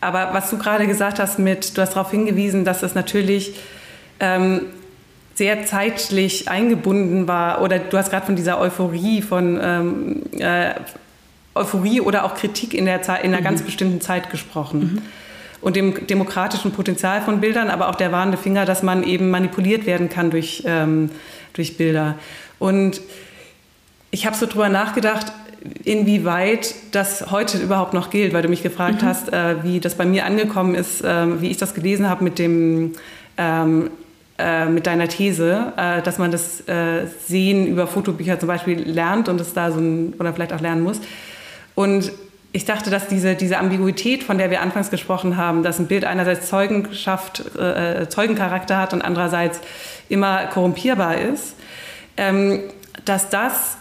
aber was du gerade gesagt hast mit, du hast darauf hingewiesen, dass es natürlich ähm, sehr zeitlich eingebunden war oder du hast gerade von dieser Euphorie von ähm, äh, Euphorie oder auch Kritik in, der Zeit, in einer mhm. ganz bestimmten Zeit gesprochen. Mhm. und dem demokratischen Potenzial von Bildern, aber auch der warnende Finger, dass man eben manipuliert werden kann durch, ähm, durch Bilder. Und ich habe so drüber nachgedacht, inwieweit das heute überhaupt noch gilt, weil du mich gefragt mhm. hast, äh, wie das bei mir angekommen ist, äh, wie ich das gelesen habe mit dem ähm, äh, mit deiner These, äh, dass man das äh, Sehen über Fotobücher zum Beispiel lernt und es da so ein, oder vielleicht auch lernen muss. Und ich dachte, dass diese, diese Ambiguität, von der wir anfangs gesprochen haben, dass ein Bild einerseits Zeugenschaft, äh, Zeugencharakter hat und andererseits immer korrumpierbar ist, ähm, dass das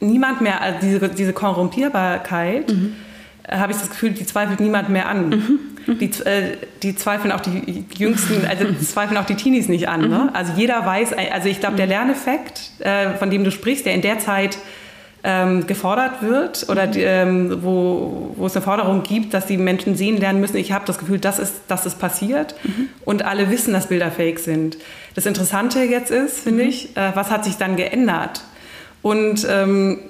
niemand mehr, also diese, diese Korrumpierbarkeit, mhm. Äh, habe ich das Gefühl, die zweifelt niemand mehr an. Mhm. Mhm. Die, äh, die, zweifeln auch die Jüngsten, also *laughs* zweifeln auch die Teenies nicht an. Ne? Mhm. Also jeder weiß, also ich glaube, der mhm. Lerneffekt, äh, von dem du sprichst, der in der Zeit ähm, gefordert wird oder die, ähm, wo, wo es eine Forderung gibt, dass die Menschen sehen lernen müssen, ich habe das Gefühl, das ist, das ist passiert mhm. und alle wissen, dass Bilder fake sind. Das Interessante jetzt ist, finde mhm. ich, äh, was hat sich dann geändert? Und ähm,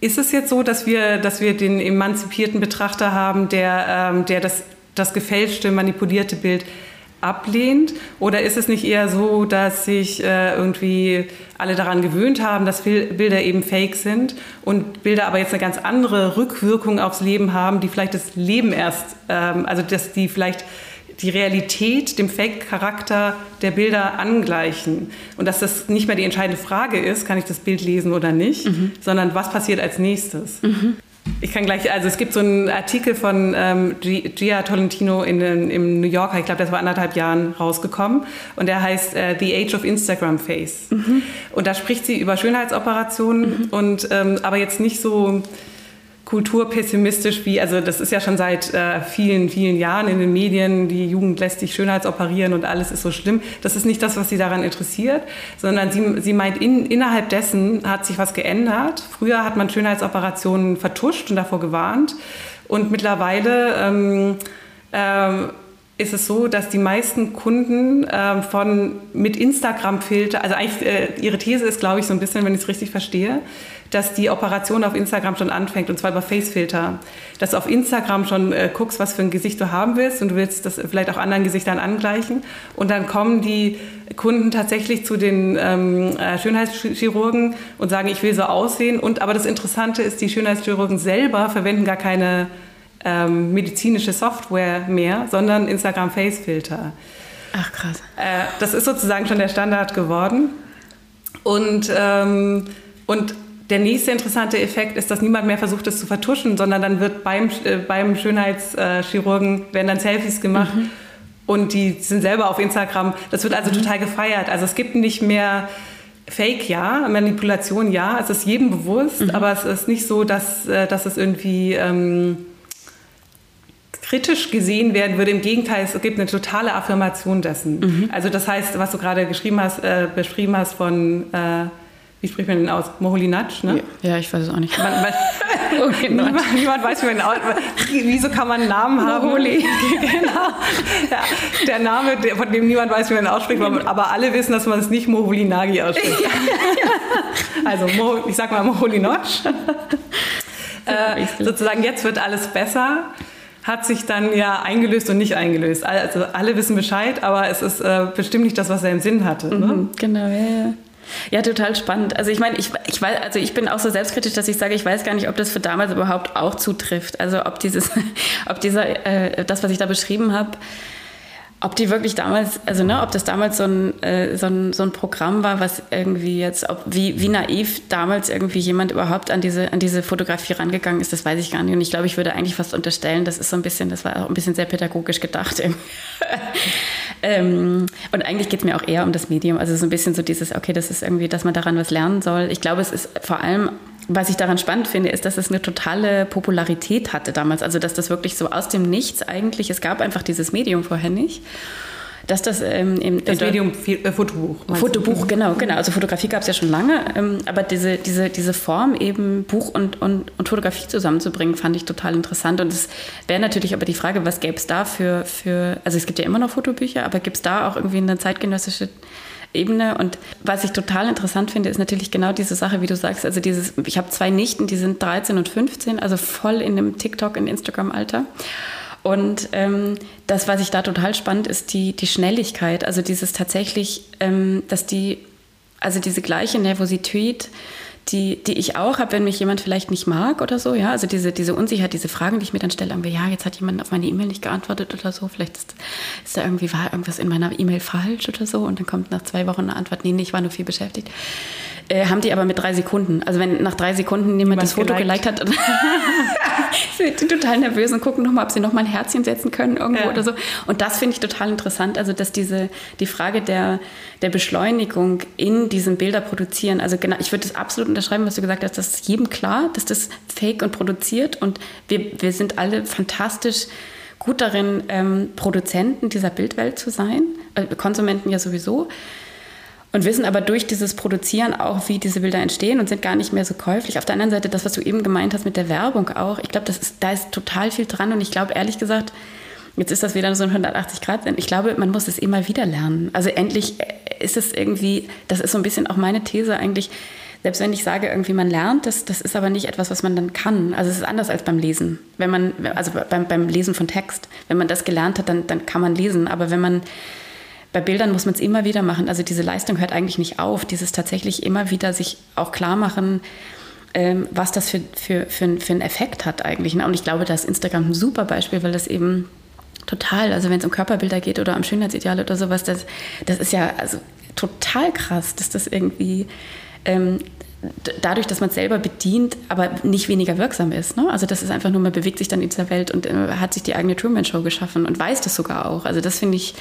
ist es jetzt so, dass wir, dass wir den emanzipierten Betrachter haben, der, ähm, der das, das gefälschte, manipulierte Bild ablehnt? Oder ist es nicht eher so, dass sich äh, irgendwie alle daran gewöhnt haben, dass Bilder eben fake sind und Bilder aber jetzt eine ganz andere Rückwirkung aufs Leben haben, die vielleicht das Leben erst, ähm, also dass die vielleicht die Realität dem Fake-Charakter der Bilder angleichen. Und dass das nicht mehr die entscheidende Frage ist, kann ich das Bild lesen oder nicht, mhm. sondern was passiert als nächstes. Mhm. Ich kann gleich, also es gibt so einen Artikel von ähm, Gia Tolentino in, in, im New Yorker, ich glaube, das war anderthalb Jahren rausgekommen und der heißt äh, The Age of Instagram Face. Mhm. Und da spricht sie über Schönheitsoperationen mhm. und ähm, aber jetzt nicht so kulturpessimistisch wie, also das ist ja schon seit äh, vielen, vielen Jahren in den Medien, die Jugend lässt sich schönheitsoperieren und alles ist so schlimm. Das ist nicht das, was sie daran interessiert, sondern sie, sie meint, in, innerhalb dessen hat sich was geändert. Früher hat man Schönheitsoperationen vertuscht und davor gewarnt und mittlerweile ähm, ähm, ist es so, dass die meisten Kunden äh, von mit Instagram-Filter, also eigentlich äh, ihre These ist, glaube ich, so ein bisschen, wenn ich es richtig verstehe, dass die Operation auf Instagram schon anfängt und zwar über Facefilter. Dass du auf Instagram schon äh, guckst, was für ein Gesicht du haben willst und du willst das vielleicht auch anderen Gesichtern angleichen und dann kommen die Kunden tatsächlich zu den ähm, äh, Schönheitschirurgen und sagen, ich will so aussehen und aber das Interessante ist, die Schönheitschirurgen selber verwenden gar keine ähm, medizinische Software mehr, sondern Instagram Face Filter. Ach krass. Äh, das ist sozusagen schon der Standard geworden. Und, ähm, und der nächste interessante Effekt ist, dass niemand mehr versucht, es zu vertuschen, sondern dann wird beim, äh, beim Schönheitschirurgen werden dann Selfies gemacht mhm. und die sind selber auf Instagram. Das wird also mhm. total gefeiert. Also es gibt nicht mehr Fake, ja, Manipulation, ja. Es ist jedem bewusst, mhm. aber es ist nicht so, dass, äh, dass es irgendwie ähm, kritisch gesehen werden würde. Im Gegenteil, es gibt eine totale Affirmation dessen. Mhm. Also das heißt, was du gerade geschrieben hast, äh, beschrieben hast von, äh, wie spricht man denn aus? Moholinatsch, ne? Ja, ja, ich weiß es auch nicht. Man, man, *laughs* okay, niemand, *laughs* niemand, weiß, wie man aus, wieso kann man einen Namen haben? Moholi. *laughs* genau. Ja, der Name, von dem niemand weiß, wie man ihn ausspricht, aber alle wissen, dass man es nicht Moholinagi ausspricht. also, ich sag mal Moholinatsch. äh, sozusagen, jetzt wird alles besser hat sich dann ja eingelöst und nicht eingelöst. Also alle wissen Bescheid, aber es ist äh, bestimmt nicht das, was er im Sinn hatte. Ne? Mhm, genau, ja, ja. Ja, total spannend. Also ich meine, ich, ich weiß, also ich bin auch so selbstkritisch, dass ich sage, ich weiß gar nicht, ob das für damals überhaupt auch zutrifft. Also ob dieses, *laughs* ob dieser, äh, das, was ich da beschrieben habe, ob die wirklich damals, also ne, ob das damals so ein, äh, so ein, so ein Programm war, was irgendwie jetzt, ob, wie, wie naiv damals irgendwie jemand überhaupt an diese, an diese Fotografie rangegangen ist, das weiß ich gar nicht. Und ich glaube, ich würde eigentlich fast unterstellen, das ist so ein bisschen, das war auch ein bisschen sehr pädagogisch gedacht. *laughs* ähm, und eigentlich geht es mir auch eher um das Medium. Also so ein bisschen so dieses, okay, das ist irgendwie, dass man daran was lernen soll. Ich glaube, es ist vor allem was ich daran spannend finde, ist, dass es eine totale Popularität hatte damals. Also, dass das wirklich so aus dem Nichts eigentlich, es gab einfach dieses Medium vorher nicht. Dass das ähm, im, das Medium äh, Fotobuch. Fotobuch, du? genau, genau. Also Fotografie gab es ja schon lange, ähm, aber diese, diese, diese Form eben Buch und, und, und Fotografie zusammenzubringen, fand ich total interessant. Und es wäre natürlich aber die Frage, was gäbe es da für, für, also es gibt ja immer noch Fotobücher, aber gibt es da auch irgendwie eine zeitgenössische Ebene. Und was ich total interessant finde, ist natürlich genau diese Sache, wie du sagst. Also dieses, ich habe zwei Nichten, die sind 13 und 15, also voll in dem TikTok- und Instagram-Alter. Und ähm, das, was ich da total spannend ist, die, die Schnelligkeit, also dieses tatsächlich, ähm, dass die, also diese gleiche Nervosität, die, die ich auch habe, wenn mich jemand vielleicht nicht mag oder so, ja, also diese, diese Unsicherheit, diese Fragen, die ich mir dann stelle, irgendwie, ja, jetzt hat jemand auf meine E-Mail nicht geantwortet oder so, vielleicht ist, ist da irgendwie, war irgendwas in meiner E-Mail falsch oder so und dann kommt nach zwei Wochen eine Antwort, nee, nee, ich war nur viel beschäftigt. Äh, haben die aber mit drei Sekunden. Also wenn nach drei Sekunden jemand, das Foto geliked, geliked hat, *laughs* sind die total nervös und gucken nochmal, ob sie nochmal ein Herzchen setzen können irgendwo ja. oder so. Und das finde ich total interessant. Also dass diese, die Frage der, der Beschleunigung in diesem Bilder produzieren, also genau, ich würde das absolut unterschreiben, was du gesagt hast, das ist jedem klar, dass das fake und produziert und wir, wir sind alle fantastisch gut darin, ähm, Produzenten dieser Bildwelt zu sein, äh, Konsumenten ja sowieso und wissen aber durch dieses Produzieren auch, wie diese Bilder entstehen und sind gar nicht mehr so käuflich. Auf der anderen Seite, das, was du eben gemeint hast mit der Werbung auch, ich glaube, da ist total viel dran und ich glaube, ehrlich gesagt, jetzt ist das wieder so ein 180 Grad. Ich glaube, man muss es immer wieder lernen. Also endlich ist es irgendwie, das ist so ein bisschen auch meine These eigentlich, selbst wenn ich sage, irgendwie man lernt, das, das ist aber nicht etwas, was man dann kann. Also es ist anders als beim Lesen. Wenn man, also beim, beim Lesen von Text. Wenn man das gelernt hat, dann, dann kann man lesen. Aber wenn man bei Bildern muss man es immer wieder machen. Also diese Leistung hört eigentlich nicht auf. Dieses tatsächlich immer wieder sich auch klar machen, ähm, was das für, für, für, für einen Effekt hat eigentlich. Und ich glaube, da ist Instagram ein super Beispiel, weil das eben total, also wenn es um Körperbilder geht oder um Schönheitsideale oder sowas, das, das ist ja also total krass, dass das irgendwie ähm, dadurch, dass man es selber bedient, aber nicht weniger wirksam ist. Ne? Also das ist einfach nur, man bewegt sich dann in dieser Welt und äh, hat sich die eigene Truman-Show geschaffen und weiß das sogar auch. Also das finde ich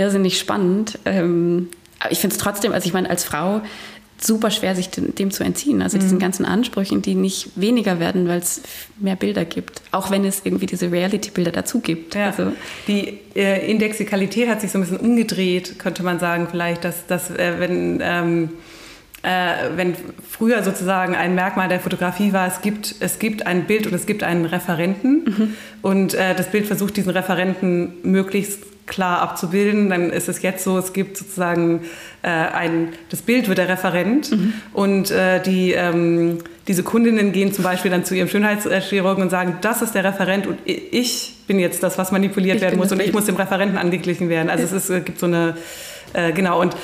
irrsinnig spannend. Ähm, aber ich finde es trotzdem, also ich meine, als Frau super schwer, sich dem zu entziehen. Also diesen mhm. ganzen Ansprüchen, die nicht weniger werden, weil es mehr Bilder gibt. Auch wenn es irgendwie diese Reality-Bilder dazu gibt. Ja. Also die äh, Indexikalität hat sich so ein bisschen umgedreht, könnte man sagen, vielleicht, dass, dass äh, wenn. Ähm, äh, wenn früher sozusagen ein Merkmal der Fotografie war, es gibt, es gibt ein Bild und es gibt einen Referenten mhm. und äh, das Bild versucht diesen Referenten möglichst klar abzubilden, dann ist es jetzt so, es gibt sozusagen äh, ein, das Bild wird der Referent mhm. und äh, die, ähm, diese Kundinnen gehen zum Beispiel dann zu ihrem Schönheitschirurgen und sagen, das ist der Referent und ich bin jetzt das, was manipuliert ich werden muss und ich muss dem Referenten angeglichen werden. Also ja. es ist, gibt so eine, äh, genau und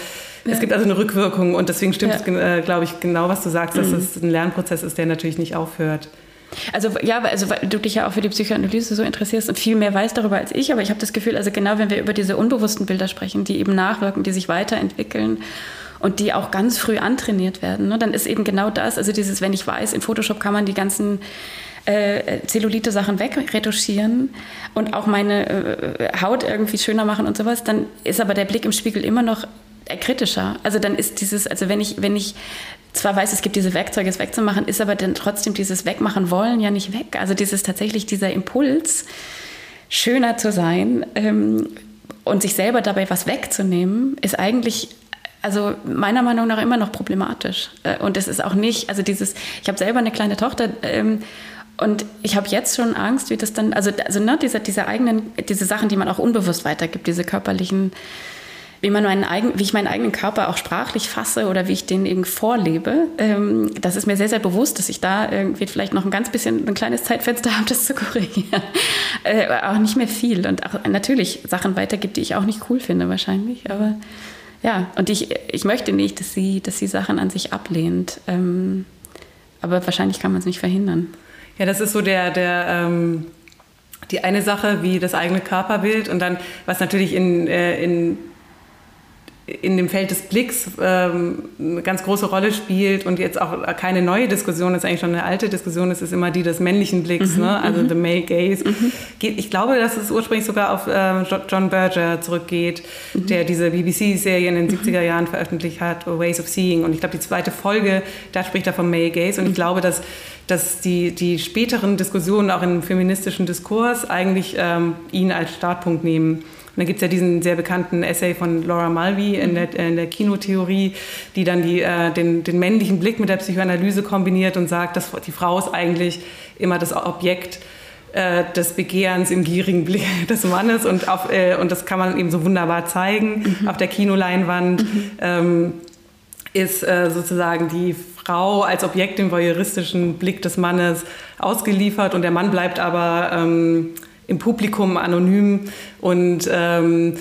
ja. Es gibt also eine Rückwirkung und deswegen stimmt ja. es, äh, glaube ich, genau, was du sagst, dass mhm. es ein Lernprozess ist, der natürlich nicht aufhört. Also ja, also weil du dich ja auch für die Psychoanalyse so interessierst und viel mehr weißt darüber als ich, aber ich habe das Gefühl, also genau wenn wir über diese unbewussten Bilder sprechen, die eben nachwirken, die sich weiterentwickeln und die auch ganz früh antrainiert werden, ne, dann ist eben genau das, also dieses, wenn ich weiß, in Photoshop kann man die ganzen äh, Zellulite-Sachen wegretuschieren und auch meine äh, Haut irgendwie schöner machen und sowas, dann ist aber der Blick im Spiegel immer noch kritischer. Also dann ist dieses, also wenn ich, wenn ich zwar weiß, es gibt diese Werkzeuge, es wegzumachen, ist aber dann trotzdem dieses Wegmachen wollen ja nicht weg. Also dieses tatsächlich dieser Impuls, schöner zu sein ähm, und sich selber dabei was wegzunehmen, ist eigentlich also meiner Meinung nach immer noch problematisch. Äh, und es ist auch nicht, also dieses, ich habe selber eine kleine Tochter ähm, und ich habe jetzt schon Angst, wie das dann, also, also ne, diese, diese eigenen, diese Sachen, die man auch unbewusst weitergibt, diese körperlichen wie, man meinen eigen, wie ich meinen eigenen Körper auch sprachlich fasse oder wie ich den eben vorlebe. Ähm, das ist mir sehr, sehr bewusst, dass ich da irgendwie vielleicht noch ein ganz bisschen ein kleines Zeitfenster *laughs* habe, das zu korrigieren. *laughs* Äh, auch nicht mehr viel und auch natürlich Sachen weitergibt, die ich auch nicht cool finde wahrscheinlich. Aber ja, und ich, ich möchte nicht, dass sie, dass sie Sachen an sich ablehnt. Ähm, aber wahrscheinlich kann man es nicht verhindern. Ja, das ist so der, der ähm, die eine Sache wie das eigene Körperbild und dann, was natürlich in, äh, in in dem Feld des Blicks ähm, eine ganz große Rolle spielt und jetzt auch keine neue Diskussion, das ist eigentlich schon eine alte Diskussion, es ist immer die des männlichen Blicks, mhm, ne? also mhm. the male gaze. Mhm. Ich glaube, dass es ursprünglich sogar auf äh, John Berger zurückgeht, mhm. der diese BBC-Serie in den 70er mhm. Jahren veröffentlicht hat, Ways of Seeing. Und ich glaube, die zweite Folge, da spricht er vom male gaze. Und ich mhm. glaube, dass dass die, die späteren Diskussionen auch im feministischen Diskurs eigentlich ähm, ihn als Startpunkt nehmen. Und dann gibt es ja diesen sehr bekannten Essay von Laura Mulvey in der, in der Kinotheorie, die dann die, äh, den, den männlichen Blick mit der Psychoanalyse kombiniert und sagt, dass die Frau ist eigentlich immer das Objekt äh, des Begehrens im gierigen Blick *laughs* des Mannes und, auf, äh, und das kann man eben so wunderbar zeigen mhm. auf der Kinoleinwand. Mhm. Ähm, ist äh, sozusagen die Frau als Objekt dem voyeuristischen Blick des Mannes ausgeliefert und der Mann bleibt aber ähm, im Publikum anonym und ähm,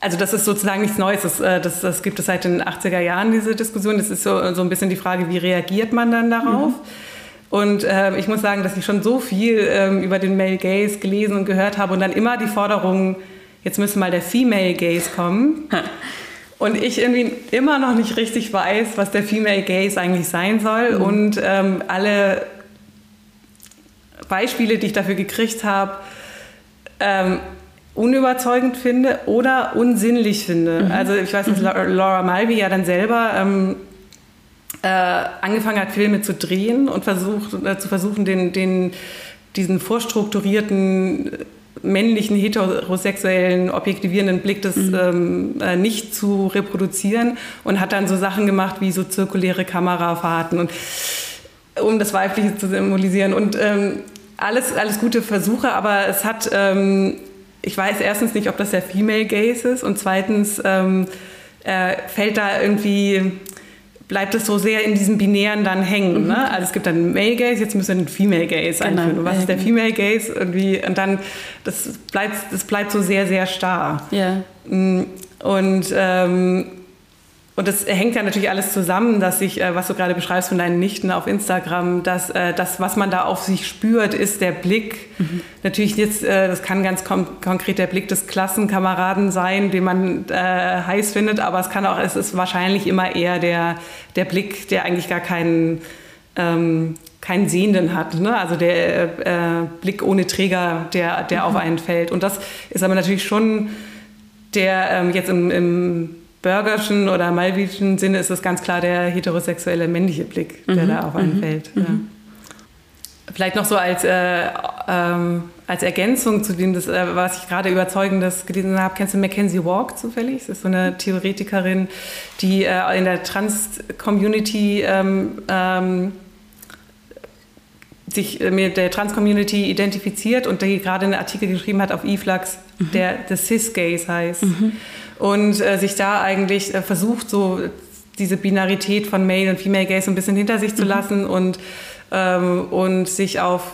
also das ist sozusagen nichts Neues. Das, äh, das, das, gibt es seit den 80er Jahren, diese Diskussion. Das ist so, so ein bisschen die Frage, wie reagiert man dann darauf? Mhm. Und äh, ich muss sagen, dass ich schon so viel ähm, über den Male Gaze gelesen und gehört habe und dann immer die Forderung, jetzt müsste mal der Female Gaze kommen. *laughs* Und ich irgendwie immer noch nicht richtig weiß, was der Female Gaze eigentlich sein soll. Mhm. Und ähm, alle Beispiele, die ich dafür gekriegt habe, ähm, unüberzeugend finde oder unsinnlich finde. Mhm. Also ich weiß, dass mhm. Laura Mulvey ja dann selber ähm, äh, angefangen hat, Filme zu drehen und versucht, äh, zu versuchen, den, den, diesen vorstrukturierten männlichen, heterosexuellen, objektivierenden Blick des mhm. ähm, äh, nicht zu reproduzieren und hat dann so Sachen gemacht wie so zirkuläre Kamerafahrten und um das Weibliche zu symbolisieren und ähm, alles, alles gute Versuche, aber es hat, ähm, ich weiß erstens nicht, ob das der Female Gaze ist und zweitens ähm, äh, fällt da irgendwie bleibt es so sehr in diesem Binären dann hängen. Mhm. Ne? Also es gibt dann Male Gaze, jetzt müssen wir einen Female Gaze genau. einführen. Und was ist der Female Gaze? Irgendwie, und dann, das bleibt, das bleibt so sehr, sehr starr. Ja. Mm, und ähm, und das hängt ja natürlich alles zusammen, dass sich, äh, was du gerade beschreibst von deinen Nichten auf Instagram, dass äh, das, was man da auf sich spürt, ist der Blick. Mhm. Natürlich jetzt, äh, das kann ganz konkret der Blick des Klassenkameraden sein, den man heiß findet, aber es kann auch, es ist wahrscheinlich immer eher der, der Blick, der eigentlich gar keinen, ähm, keinen Sehenden hat. Ne? Also der äh, Blick ohne Träger, der, der mhm. auf einen fällt. Und das ist aber natürlich schon der ähm, jetzt im, im Burgerschen oder Malvischen Sinne ist es ganz klar der heterosexuelle männliche Blick, der mhm. da auf einen mhm. fällt. Ja. Mhm. Vielleicht noch so als, äh, ähm, als Ergänzung zu dem, das, äh, was ich gerade überzeugendes gelesen habe. Kennst du Mackenzie Walk zufällig? Das ist so eine Theoretikerin, die äh, in der Trans-Community ähm, ähm, sich mit der Trans-Community identifiziert und die gerade einen Artikel geschrieben hat auf eFlux, mhm. der The Cis Gays heißt. Mhm und äh, sich da eigentlich äh, versucht, so diese Binarität von Male und Female Gays ein bisschen hinter sich zu mhm. lassen und, ähm, und sich auf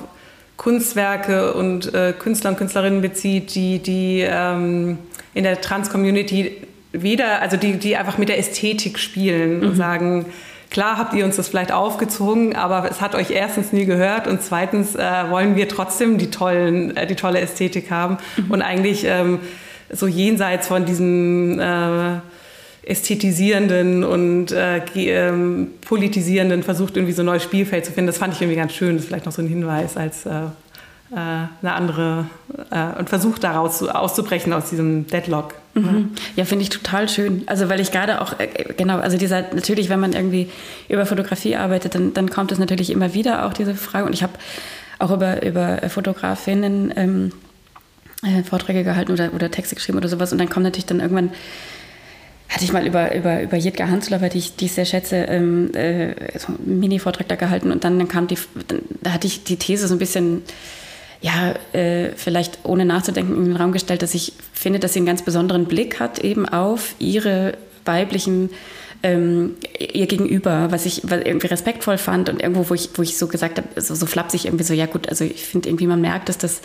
Kunstwerke und äh, Künstler und Künstlerinnen bezieht, die, die ähm, in der Trans-Community weder, also die, die einfach mit der Ästhetik spielen mhm. und sagen, klar habt ihr uns das vielleicht aufgezwungen, aber es hat euch erstens nie gehört und zweitens äh, wollen wir trotzdem die, tollen, äh, die tolle Ästhetik haben mhm. und eigentlich ähm, so jenseits von diesem äh, ästhetisierenden und äh, ähm, politisierenden versucht, irgendwie so ein neues Spielfeld zu finden. Das fand ich irgendwie ganz schön. Das ist vielleicht noch so ein Hinweis als äh, äh eine andere äh, und versucht daraus auszubrechen aus diesem Deadlock. Mhm. Ja, finde ich total schön. Also weil ich gerade auch, äh, genau, also dieser, natürlich, wenn man irgendwie über Fotografie arbeitet, dann, dann kommt es natürlich immer wieder auch diese Frage. Und ich habe auch über, über Fotografinnen ähm, äh, Vorträge gehalten oder, oder Texte geschrieben oder sowas. Und dann kommt natürlich dann irgendwann, hatte ich mal über, über, über Jitka Hanslover, die ich, die ich sehr schätze, ähm, äh, so einen Mini-Vortrag da gehalten. Und dann, dann kam die, dann, da hatte ich die These so ein bisschen, ja, äh, vielleicht ohne nachzudenken in den Raum gestellt, dass ich finde, dass sie einen ganz besonderen Blick hat eben auf ihre weiblichen ähm, ihr gegenüber, was ich was irgendwie respektvoll fand und irgendwo, wo ich, wo ich so gesagt habe, so, so flapsig irgendwie so, ja gut, also ich finde irgendwie, man merkt, dass das,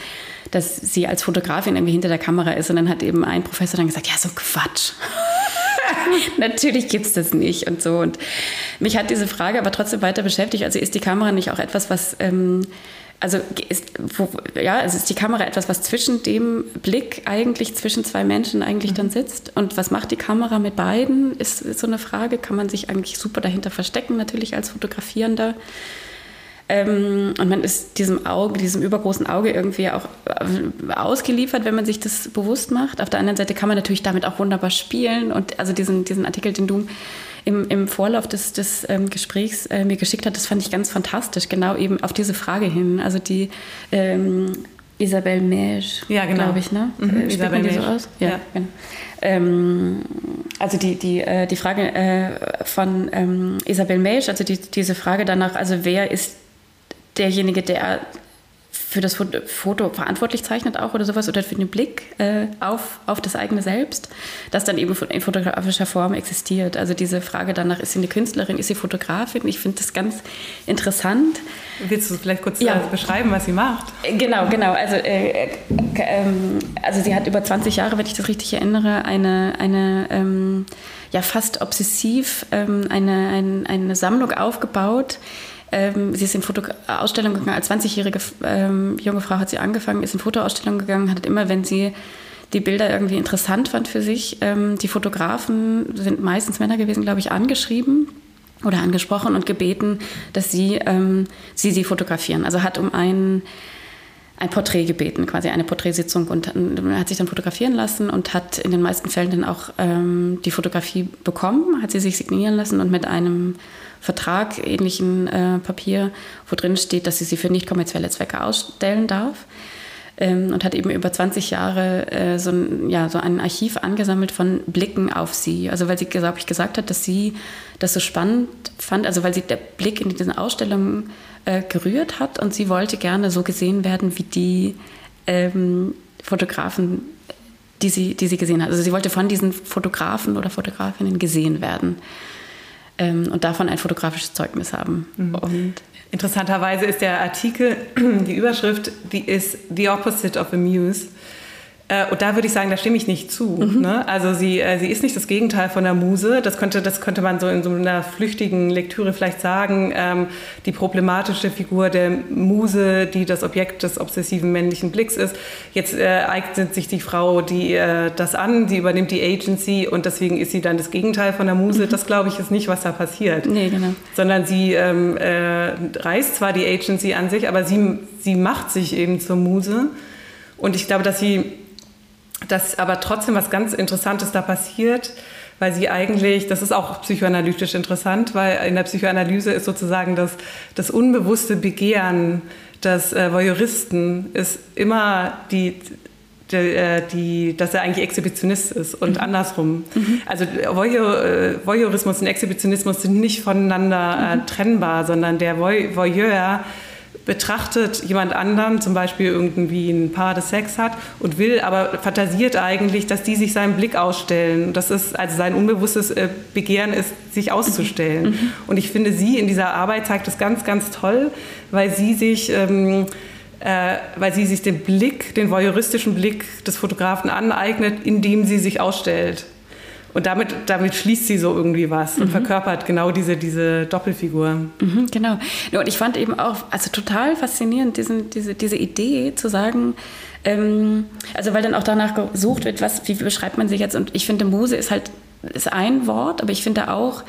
dass sie als Fotografin irgendwie hinter der Kamera ist und dann hat eben ein Professor dann gesagt, ja, so Quatsch. *laughs* Natürlich gibt es das nicht und so. Und mich hat diese Frage aber trotzdem weiter beschäftigt. Also ist die Kamera nicht auch etwas, was ähm, also ist, wo, ja, also ist die Kamera etwas, was zwischen dem Blick eigentlich zwischen zwei Menschen eigentlich mhm. dann sitzt? Und was macht die Kamera mit beiden? Ist, ist, so eine Frage. Kann man sich eigentlich super dahinter verstecken, natürlich als Fotografierender. Ähm, und man ist diesem Auge, diesem übergroßen Auge irgendwie auch äh, ausgeliefert, wenn man sich das bewusst macht. Auf der anderen Seite kann man natürlich damit auch wunderbar spielen. Und also diesen, diesen Artikel, den du im, im Vorlauf des, des ähm, Gesprächs äh, mir geschickt hat, das fand ich ganz fantastisch, genau eben auf diese Frage hin. Also die ähm, Isabelle Mesch, ja, genau. glaube ich, ne? Mhm, äh, Isabelle die so aus? Ja, ja. genau. Ähm, also die, die, äh, die Frage äh, von ähm, Isabel Mesch, also die, diese Frage danach, also wer ist derjenige, der für das Foto verantwortlich zeichnet auch oder sowas oder für den Blick äh, auf, auf das eigene Selbst, das dann eben in fotografischer Form existiert. Also diese Frage danach, ist sie eine Künstlerin, ist sie Fotografin? Ich finde das ganz interessant. Willst du vielleicht kurz ja. Äh, beschreiben, was sie macht? Genau, genau. Also, äh, ähm, also sie hat über 20 Jahre, wenn ich das richtig erinnere, eine, eine ähm, ja fast obsessiv ähm, eine, ein, eine Sammlung aufgebaut, ähm, sie ist in Fotoausstellungen gegangen, als 20-jährige ähm, junge Frau hat sie angefangen, ist in Fotoausstellungen gegangen, hat immer, wenn sie die Bilder irgendwie interessant fand für sich, ähm, die Fotografen sind meistens Männer gewesen, glaube ich, angeschrieben oder angesprochen und gebeten, dass sie ähm, sie, sie fotografieren. Also hat um einen ein Porträt gebeten, quasi eine Porträtsitzung und hat sich dann fotografieren lassen und hat in den meisten Fällen dann auch ähm, die Fotografie bekommen, hat sie sich signieren lassen und mit einem Vertrag, ähnlichen äh, Papier, wo drin steht, dass sie sie für nicht kommerzielle Zwecke ausstellen darf. Ähm, und hat eben über 20 Jahre äh, so, ein, ja, so ein Archiv angesammelt von Blicken auf sie. Also weil sie, glaube ich, gesagt hat, dass sie das so spannend fand, also weil sie der Blick in diesen Ausstellungen äh, gerührt hat und sie wollte gerne so gesehen werden wie die ähm, Fotografen, die sie, die sie gesehen hat. Also sie wollte von diesen Fotografen oder Fotografinnen gesehen werden ähm, und davon ein fotografisches Zeugnis haben. Mhm. Und Interessanterweise ist der Artikel, *clears throat* die Überschrift, die ist The Opposite of a Muse. Äh, und da würde ich sagen, da stimme ich nicht zu. Mhm. Ne? Also sie, äh, sie ist nicht das Gegenteil von der Muse. Das könnte, das könnte man so in so einer flüchtigen Lektüre vielleicht sagen. Ähm, die problematische Figur der Muse, die das Objekt des obsessiven männlichen Blicks ist. Jetzt äh, eignet sich die Frau die, äh, das an, sie übernimmt die Agency und deswegen ist sie dann das Gegenteil von der Muse. Mhm. Das glaube ich ist nicht, was da passiert. Nee, genau. Sondern sie ähm, äh, reißt zwar die Agency an sich, aber sie, sie macht sich eben zur Muse. Und ich glaube, dass sie dass aber trotzdem was ganz Interessantes da passiert, weil sie eigentlich, das ist auch psychoanalytisch interessant, weil in der Psychoanalyse ist sozusagen das, das unbewusste Begehren des äh, Voyeuristen ist immer die, die, äh, die, dass er eigentlich Exhibitionist ist und mhm. andersrum. Mhm. Also Voyeur, äh, Voyeurismus und Exhibitionismus sind nicht voneinander äh, mhm. trennbar, sondern der Voyeur betrachtet jemand anderen, zum Beispiel irgendwie ein Paar, das Sex hat und will, aber fantasiert eigentlich, dass die sich seinen Blick ausstellen. Das ist, also sein unbewusstes äh, Begehren ist, sich auszustellen. Mhm. Und ich finde, sie in dieser Arbeit zeigt das ganz, ganz toll, weil sie sich... Ähm, äh, weil sie sich den Blick, den voyeuristischen Blick des Fotografen aneignet, indem sie sich ausstellt. Und damit, damit schließt sie so irgendwie was mhm. und verkörpert genau diese, diese Doppelfigur. Mhm, genau. Und ich fand eben auch also total faszinierend, diesen, diese, diese Idee zu sagen, ähm, also weil dann auch danach gesucht wird, was, wie beschreibt man sich jetzt? Und ich finde, Muse ist halt ist ein Wort, aber ich finde auch,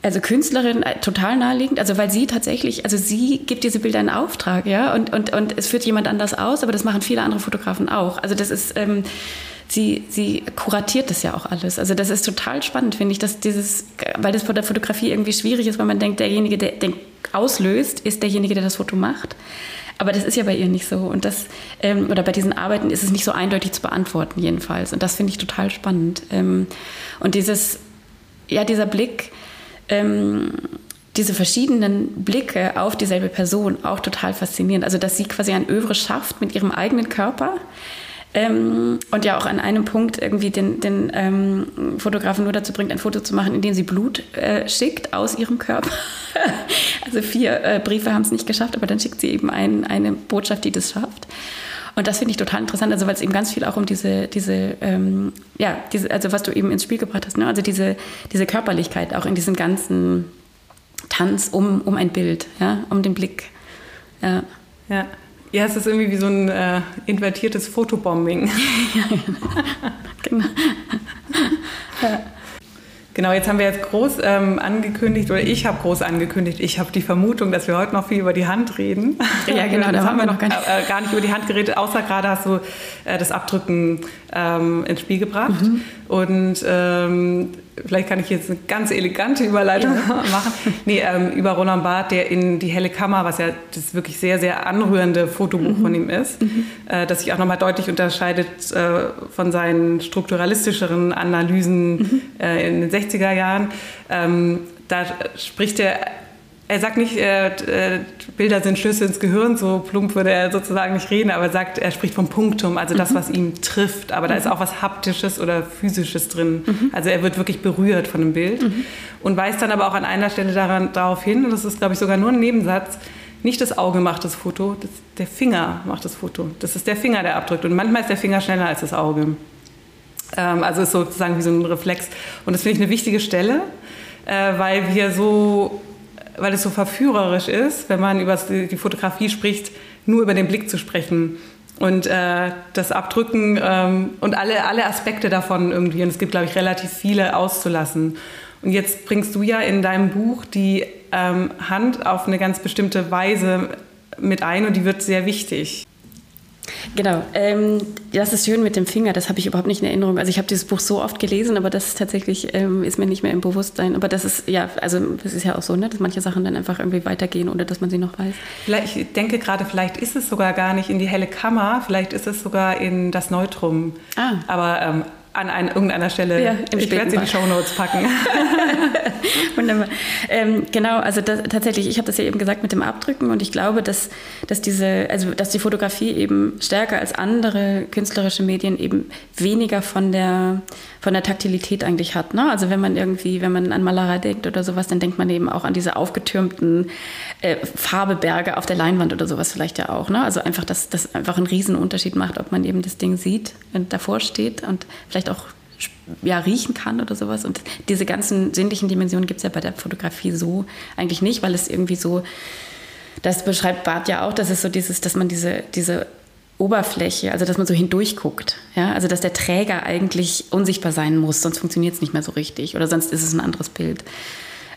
also Künstlerin äh, total naheliegend, also weil sie tatsächlich, also sie gibt diese Bilder in Auftrag, ja, und, und, und es führt jemand anders aus, aber das machen viele andere Fotografen auch. Also das ist, ähm, sie, sie kuratiert das ja auch alles. Also das ist total spannend, finde ich, dass dieses, weil das bei der Fotografie irgendwie schwierig ist, weil man denkt, derjenige, der den auslöst, ist derjenige, der das Foto macht. Aber das ist ja bei ihr nicht so. Und das, ähm, oder bei diesen Arbeiten ist es nicht so eindeutig zu beantworten, jedenfalls. Und das finde ich total spannend. Ähm, und dieses, ja, dieser Blick, ähm, diese verschiedenen Blicke auf dieselbe Person auch total faszinierend. Also, dass sie quasi ein Övre schafft mit ihrem eigenen Körper, ähm, und ja auch an einem Punkt irgendwie den, den ähm, Fotografen nur dazu bringt, ein Foto zu machen, in dem sie Blut äh, schickt aus ihrem Körper. *laughs* also vier äh, Briefe haben es nicht geschafft, aber dann schickt sie eben ein, eine Botschaft, die das schafft. Und das finde ich total interessant, also weil es eben ganz viel auch um diese, diese, ähm, ja, diese, also was du eben ins Spiel gebracht hast, ne? also diese, diese Körperlichkeit auch in diesem ganzen Tanz um, um ein Bild, ja, um den Blick. Ja. ja. Ja, es ist irgendwie wie so ein äh, invertiertes Fotobombing. *laughs* genau. ja. Genau, jetzt haben wir jetzt groß ähm, angekündigt, oder ich habe groß angekündigt, ich habe die Vermutung, dass wir heute noch viel über die Hand reden. Ja, genau, *laughs* da haben wir noch gar nicht. Äh, gar nicht über die Hand geredet, außer gerade hast du äh, das Abdrücken ähm, ins Spiel gebracht. Mhm. Und ähm, vielleicht kann ich jetzt eine ganz elegante Überleitung ja. *laughs* machen. Nee, ähm, über Roland Barth, der in Die helle Kammer, was ja das wirklich sehr, sehr anrührende Fotobuch mhm. von ihm ist, mhm. äh, das sich auch nochmal deutlich unterscheidet äh, von seinen strukturalistischeren Analysen mhm. äh, in den 60er Jahren. Ähm, da spricht er er sagt nicht, äh, äh, Bilder sind Schlüsse ins Gehirn, so plump würde er sozusagen nicht reden, aber er sagt, er spricht vom Punktum, also das, mhm. was ihm trifft. Aber da ist mhm. auch was Haptisches oder Physisches drin. Mhm. Also er wird wirklich berührt von dem Bild mhm. und weist dann aber auch an einer Stelle daran, darauf hin, und das ist, glaube ich, sogar nur ein Nebensatz, nicht das Auge macht das Foto, das, der Finger macht das Foto. Das ist der Finger, der abdrückt. Und manchmal ist der Finger schneller als das Auge. Ähm, also ist sozusagen wie so ein Reflex. Und das finde ich eine wichtige Stelle, äh, weil wir so weil es so verführerisch ist, wenn man über die Fotografie spricht, nur über den Blick zu sprechen und äh, das Abdrücken ähm, und alle, alle Aspekte davon irgendwie. Und es gibt, glaube ich, relativ viele auszulassen. Und jetzt bringst du ja in deinem Buch die ähm, Hand auf eine ganz bestimmte Weise mit ein und die wird sehr wichtig. Genau, ähm, das ist schön mit dem Finger, das habe ich überhaupt nicht in Erinnerung. Also ich habe dieses Buch so oft gelesen, aber das ist tatsächlich, ähm, ist mir nicht mehr im Bewusstsein. Aber das ist, ja, also das ist ja auch so, ne, dass manche Sachen dann einfach irgendwie weitergehen, oder dass man sie noch weiß. Vielleicht, ich denke gerade, vielleicht ist es sogar gar nicht in die helle Kammer, vielleicht ist es sogar in das Neutrum. Ah. Aber ähm, an ein, irgendeiner Stelle. Ja, ich werde sie in die Show Notes packen. *laughs* Wunderbar. Ähm, genau, also das, tatsächlich, ich habe das ja eben gesagt mit dem Abdrücken und ich glaube, dass, dass, diese, also, dass die Fotografie eben stärker als andere künstlerische Medien eben weniger von der, von der Taktilität eigentlich hat. Ne? Also wenn man irgendwie, wenn man an Malerei denkt oder sowas, dann denkt man eben auch an diese aufgetürmten äh, Farbeberge auf der Leinwand oder sowas vielleicht ja auch. Ne? Also einfach, dass das einfach einen Riesenunterschied macht, ob man eben das Ding sieht und davor steht und vielleicht vielleicht auch ja, riechen kann oder sowas. Und diese ganzen sinnlichen Dimensionen gibt es ja bei der Fotografie so eigentlich nicht, weil es irgendwie so, das beschreibt Barth ja auch, dass es so dieses, dass man diese, diese Oberfläche, also dass man so hindurchguckt. Ja? Also dass der Träger eigentlich unsichtbar sein muss, sonst funktioniert es nicht mehr so richtig oder sonst ist es ein anderes Bild.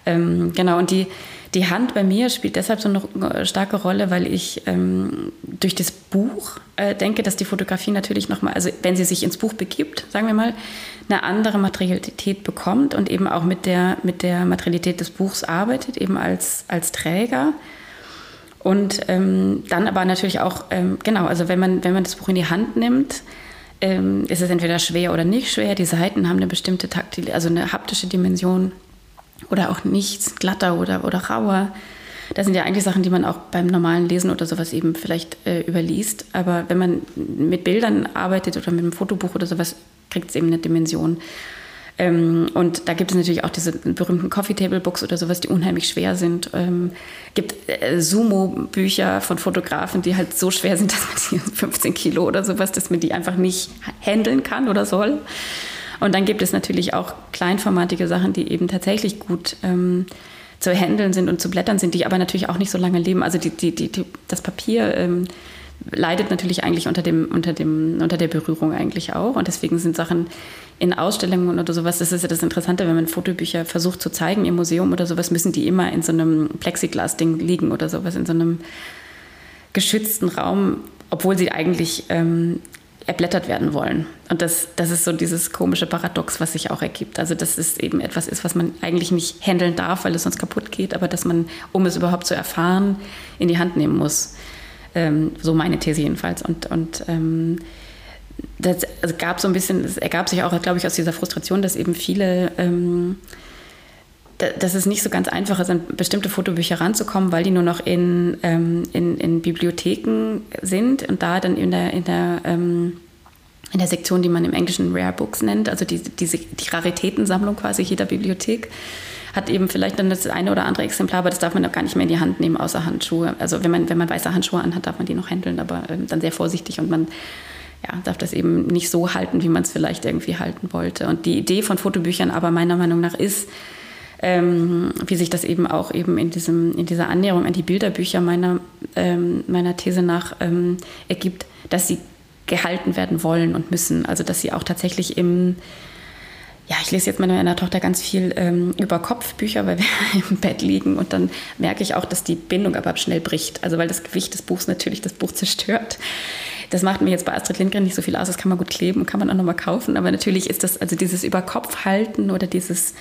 Ähm, genau, und die, die Hand bei mir spielt deshalb so eine starke Rolle, weil ich ähm, durch das Buch äh, denke, dass die Fotografie natürlich nochmal, also wenn sie sich ins Buch begibt, sagen wir mal, eine andere Materialität bekommt und eben auch mit der, mit der Materialität des Buchs arbeitet, eben als, als Träger. Und ähm, dann aber natürlich auch, ähm, genau, also wenn man, wenn man das Buch in die Hand nimmt, ähm, ist es entweder schwer oder nicht schwer. Die Seiten haben eine bestimmte taktil, also eine haptische Dimension oder auch nichts glatter oder, oder rauer. Das sind ja eigentlich Sachen, die man auch beim normalen Lesen oder sowas eben vielleicht äh, überliest. Aber wenn man mit Bildern arbeitet oder mit einem Fotobuch oder sowas, kriegt es eben eine Dimension. Ähm, und da gibt es natürlich auch diese berühmten Coffee Table Books oder sowas, die unheimlich schwer sind. Ähm, gibt äh, Sumo-Bücher von Fotografen, die halt so schwer sind, *laughs* dass man die 15 Kilo oder sowas, dass man die einfach nicht handeln kann oder soll. Und dann gibt es natürlich auch kleinformatige Sachen, die eben tatsächlich gut ähm, zu handeln sind und zu blättern sind, die aber natürlich auch nicht so lange leben. Also die, die, die, das Papier ähm, leidet natürlich eigentlich unter, dem, unter, dem, unter der Berührung eigentlich auch. Und deswegen sind Sachen in Ausstellungen oder sowas, das ist ja das Interessante, wenn man Fotobücher versucht zu zeigen im Museum oder sowas, müssen die immer in so einem Plexiglas-Ding liegen oder sowas, in so einem geschützten Raum, obwohl sie eigentlich ähm, erblättert werden wollen. Und das, das ist so dieses komische Paradox, was sich auch ergibt. Also, dass es eben etwas ist, was man eigentlich nicht handeln darf, weil es sonst kaputt geht, aber dass man, um es überhaupt zu erfahren, in die Hand nehmen muss. Ähm, so meine These jedenfalls. Und, und ähm, das also gab so ein bisschen, es ergab sich auch, glaube ich, aus dieser Frustration, dass eben viele. Ähm, dass es nicht so ganz einfach ist, an bestimmte Fotobücher ranzukommen, weil die nur noch in, ähm, in, in, Bibliotheken sind und da dann in der, in der, ähm, in der Sektion, die man im Englischen Rare Books nennt, also die, diese, die Raritätensammlung quasi jeder Bibliothek, hat eben vielleicht dann das eine oder andere Exemplar, aber das darf man auch gar nicht mehr in die Hand nehmen, außer Handschuhe. Also wenn man, wenn man weiße Handschuhe anhat, darf man die noch handeln, aber ähm, dann sehr vorsichtig und man ja, darf das eben nicht so halten, wie man es vielleicht irgendwie halten wollte. Und die Idee von Fotobüchern aber meiner Meinung nach ist, ähm, wie sich das eben auch eben in, diesem, in dieser Annäherung an die Bilderbücher meiner, ähm, meiner These nach ähm, ergibt, dass sie gehalten werden wollen und müssen. Also dass sie auch tatsächlich im, ja, ich lese jetzt meiner Tochter ganz viel ähm, über Kopfbücher, weil wir *laughs* im Bett liegen und dann merke ich auch, dass die Bindung aber schnell bricht. Also weil das Gewicht des Buchs natürlich das Buch zerstört. Das macht mir jetzt bei Astrid Lindgren nicht so viel aus, das kann man gut kleben, kann man auch nochmal kaufen, aber natürlich ist das, also dieses Überkopfhalten oder dieses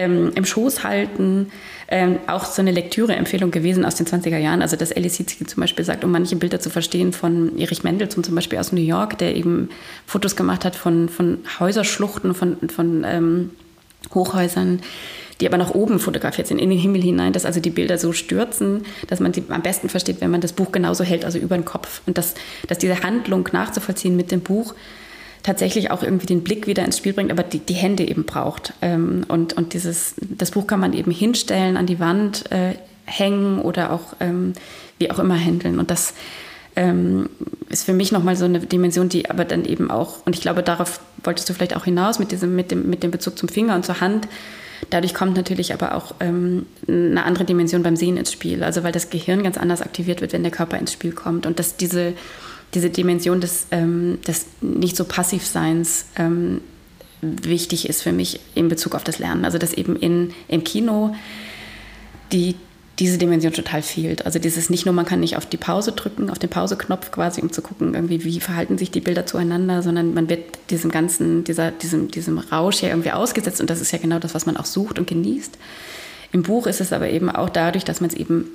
ähm, im Schoß halten, ähm, auch so eine Lektüre-Empfehlung gewesen aus den 20er Jahren. Also dass Alice Hitzki zum Beispiel sagt, um manche Bilder zu verstehen von Erich Mendelssohn zum Beispiel aus New York, der eben Fotos gemacht hat von, von Häuserschluchten, von, von ähm, Hochhäusern, die aber nach oben fotografiert sind, in den Himmel hinein, dass also die Bilder so stürzen, dass man sie am besten versteht, wenn man das Buch genauso hält, also über den Kopf. Und dass, dass diese Handlung nachzuvollziehen mit dem Buch tatsächlich auch irgendwie den Blick wieder ins Spiel bringt, aber die, die Hände eben braucht. Ähm, und und dieses, das Buch kann man eben hinstellen, an die Wand äh, hängen oder auch ähm, wie auch immer handeln. Und das ähm, ist für mich nochmal so eine Dimension, die aber dann eben auch, und ich glaube, darauf wolltest du vielleicht auch hinaus mit, diesem, mit, dem, mit dem Bezug zum Finger und zur Hand. Dadurch kommt natürlich aber auch ähm, eine andere Dimension beim Sehen ins Spiel. Also weil das Gehirn ganz anders aktiviert wird, wenn der Körper ins Spiel kommt. Und dass diese diese Dimension des, ähm, des nicht so Passivseins ähm, wichtig ist für mich in Bezug auf das Lernen. Also dass eben in, im Kino die, diese Dimension total fehlt. Also dieses nicht nur, man kann nicht auf die Pause drücken, auf den Pauseknopf quasi, um zu gucken, irgendwie, wie verhalten sich die Bilder zueinander, sondern man wird diesem ganzen, dieser, diesem, diesem Rausch ja irgendwie ausgesetzt und das ist ja genau das, was man auch sucht und genießt. Im Buch ist es aber eben auch dadurch, dass man es eben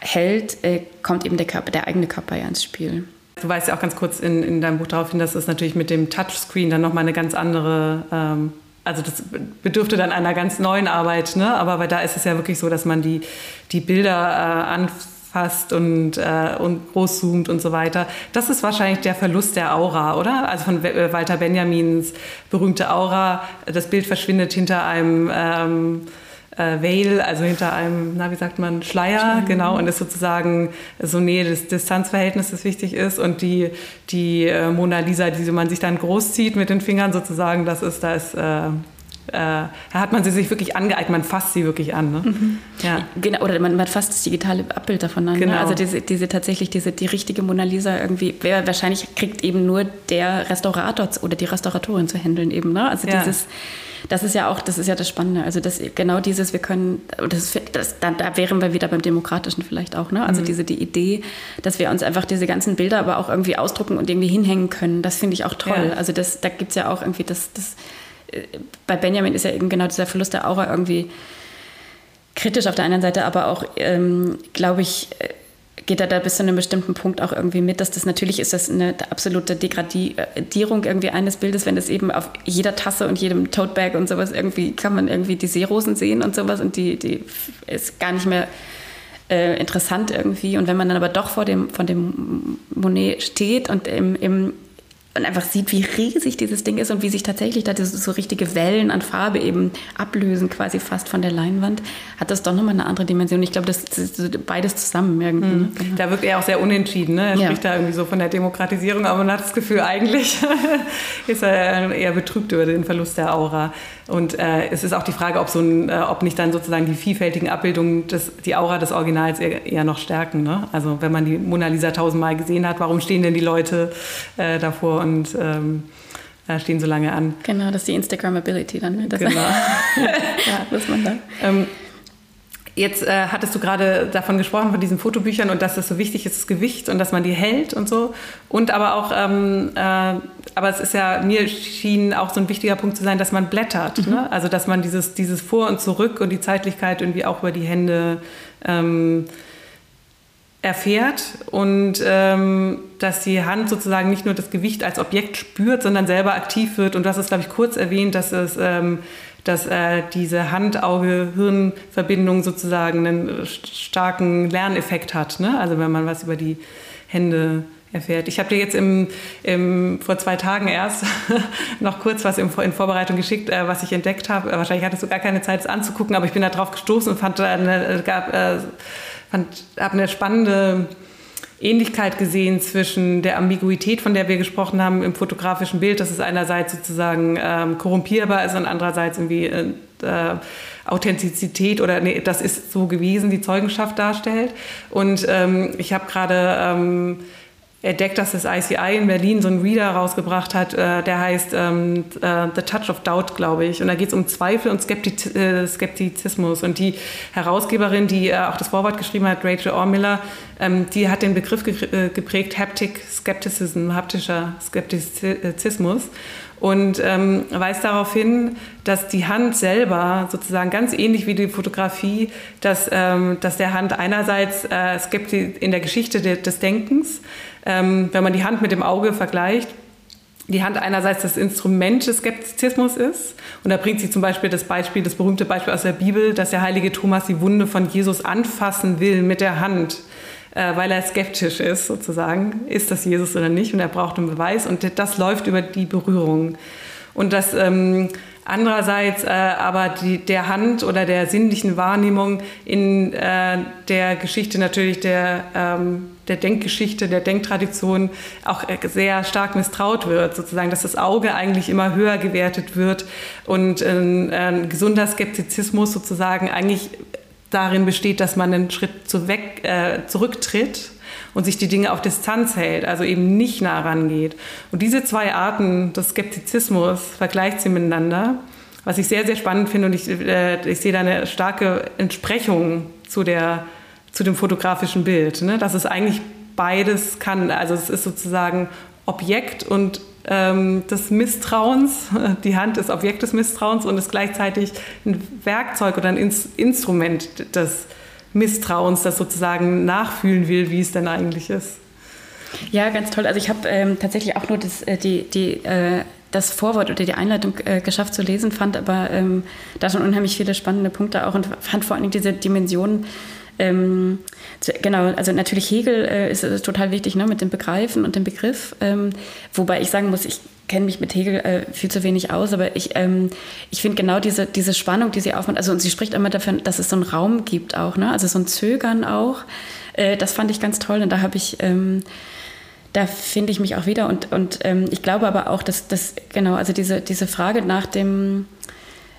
hält, äh, kommt eben der Körper, der eigene Körper ja ins Spiel. Du weißt ja auch ganz kurz in, in deinem Buch darauf hin, dass es natürlich mit dem Touchscreen dann nochmal eine ganz andere, ähm, also das bedürfte dann einer ganz neuen Arbeit, ne? aber weil da ist es ja wirklich so, dass man die, die Bilder äh, anfasst und, äh, und großzoomt und so weiter. Das ist wahrscheinlich der Verlust der Aura, oder? Also von äh, Walter Benjamins berühmte Aura, das Bild verschwindet hinter einem... Ähm, äh, Veil, also hinter einem, na, wie sagt man, Schleier, genau, und ist sozusagen so Nähe des Distanzverhältnisses wichtig ist und die, die äh, Mona Lisa, die man sich dann großzieht mit den Fingern sozusagen, das ist, da ist, äh, äh, da hat man sie sich wirklich angeeignet, man fasst sie wirklich an. Ne? Mhm. Ja. Genau, oder man, man fasst das digitale Abbild davon an. Ne? Genau. Ne? Also diese, diese tatsächlich, diese, die richtige Mona Lisa irgendwie, wer, wahrscheinlich kriegt eben nur der Restaurator oder die Restauratorin zu handeln eben. Ne? Also ja. dieses das ist ja auch, das ist ja das Spannende. Also das, genau dieses, wir können, das, das, da, da wären wir wieder beim Demokratischen vielleicht auch, ne? Also mhm. diese die Idee, dass wir uns einfach diese ganzen Bilder aber auch irgendwie ausdrucken und irgendwie hinhängen können, das finde ich auch toll. Ja. Also das, da gibt es ja auch irgendwie das, das, äh, bei Benjamin ist ja eben genau dieser Verlust der Aura irgendwie kritisch auf der einen Seite, aber auch, ähm, glaube ich, äh, geht er da bis zu einem bestimmten Punkt auch irgendwie mit, dass das natürlich ist das eine absolute Degradierung irgendwie eines Bildes, wenn es eben auf jeder Tasse und jedem Totebag und sowas irgendwie kann man irgendwie die Seerosen sehen und sowas und die, die ist gar nicht mehr äh, interessant irgendwie. Und wenn man dann aber doch vor dem, von dem Monet steht und im, im und einfach sieht, wie riesig dieses Ding ist und wie sich tatsächlich da so richtige Wellen an Farbe eben ablösen, quasi fast von der Leinwand, hat das doch nochmal eine andere Dimension. Ich glaube, das ist beides zusammen irgendwie. Mhm. Ne? Da wirkt er auch sehr unentschieden. Ne? Er ja. spricht da irgendwie so von der Demokratisierung, aber man hat das Gefühl, eigentlich *laughs* ist er eher betrübt über den Verlust der Aura. Und äh, es ist auch die Frage, ob, so ein, äh, ob nicht dann sozusagen die vielfältigen Abbildungen des, die Aura des Originals eher, eher noch stärken. Ne? Also wenn man die Mona Lisa tausendmal gesehen hat, warum stehen denn die Leute äh, davor und ähm, stehen so lange an? Genau, das ist die Instagrammability dann. Das genau. *laughs* ja. muss man dann. Ähm, Jetzt äh, hattest du gerade davon gesprochen, von diesen Fotobüchern und dass es so wichtig ist, das Gewicht und dass man die hält und so. Und aber auch, ähm, äh, aber es ist ja, mir schien auch so ein wichtiger Punkt zu sein, dass man blättert. Mhm. Ne? Also, dass man dieses, dieses Vor und Zurück und die Zeitlichkeit irgendwie auch über die Hände ähm, erfährt und ähm, dass die Hand sozusagen nicht nur das Gewicht als Objekt spürt, sondern selber aktiv wird. Und du hast es, glaube ich, kurz erwähnt, dass es ähm, dass äh, diese Hand-Auge-Hirn-Verbindung sozusagen einen starken Lerneffekt hat. Ne? Also wenn man was über die Hände erfährt. Ich habe dir jetzt im, im, vor zwei Tagen erst *laughs* noch kurz was in Vorbereitung geschickt, äh, was ich entdeckt habe. Wahrscheinlich hattest du gar keine Zeit, es anzugucken, aber ich bin da drauf gestoßen und fand, eine, äh, fand habe eine spannende Ähnlichkeit gesehen zwischen der Ambiguität, von der wir gesprochen haben im fotografischen Bild, dass es einerseits sozusagen ähm, korrumpierbar ist und andererseits irgendwie äh, Authentizität oder nee, das ist so gewesen, die Zeugenschaft darstellt. Und ähm, ich habe gerade ähm, entdeckt, dass das ICI in Berlin so einen Reader rausgebracht hat, äh, der heißt ähm, uh, The Touch of Doubt, glaube ich. Und da geht es um Zweifel und Skeptiz äh, Skeptizismus. Und die Herausgeberin, die äh, auch das Vorwort geschrieben hat, Rachel Ormiller, ähm, die hat den Begriff ge äh, geprägt, Haptic Skepticism, haptischer Skeptizismus und ähm, weist darauf hin, dass die Hand selber sozusagen ganz ähnlich wie die Fotografie, dass, ähm, dass der Hand einerseits äh, Skepti in der Geschichte de des Denkens, ähm, wenn man die Hand mit dem Auge vergleicht, die Hand einerseits das Instrument des Skeptizismus ist. Und da bringt sie zum Beispiel das Beispiel, das berühmte Beispiel aus der Bibel, dass der heilige Thomas die Wunde von Jesus anfassen will mit der Hand, äh, weil er skeptisch ist sozusagen. Ist das Jesus oder nicht? Und er braucht einen Beweis. Und das läuft über die Berührung. Und das ähm, andererseits äh, aber die, der Hand oder der sinnlichen Wahrnehmung in äh, der Geschichte natürlich der, ähm, der Denkgeschichte, der Denktradition auch äh, sehr stark misstraut wird, sozusagen, dass das Auge eigentlich immer höher gewertet wird und ein, ein gesunder Skeptizismus sozusagen eigentlich darin besteht, dass man einen Schritt zu weg, äh, zurücktritt und sich die Dinge auf Distanz hält, also eben nicht nah rangeht. Und diese zwei Arten des Skeptizismus vergleicht sie miteinander, was ich sehr, sehr spannend finde und ich, äh, ich sehe da eine starke Entsprechung zu, der, zu dem fotografischen Bild, ne? dass es eigentlich beides kann. Also es ist sozusagen Objekt und ähm, des Misstrauens. *laughs* Die Hand ist Objekt des Misstrauens und ist gleichzeitig ein Werkzeug oder ein Ins Instrument des Misstrauens, das sozusagen nachfühlen will, wie es denn eigentlich ist. Ja, ganz toll. Also ich habe ähm, tatsächlich auch nur das, äh, die, die, äh, das Vorwort oder die Einleitung äh, geschafft zu lesen, fand aber ähm, da schon unheimlich viele spannende Punkte auch und fand vor allem diese Dimension ähm, genau, also natürlich Hegel äh, ist, ist, total wichtig ne, mit dem Begreifen und dem Begriff, ähm, wobei ich sagen muss, ich kenne mich mit Hegel äh, viel zu wenig aus, aber ich, ähm, ich finde genau diese, diese Spannung, die sie aufmacht, also und sie spricht immer davon, dass es so einen Raum gibt auch, ne? also so ein Zögern auch, äh, das fand ich ganz toll und da habe ich ähm, da finde ich mich auch wieder und, und ähm, ich glaube aber auch, dass das, genau, also diese, diese Frage nach dem,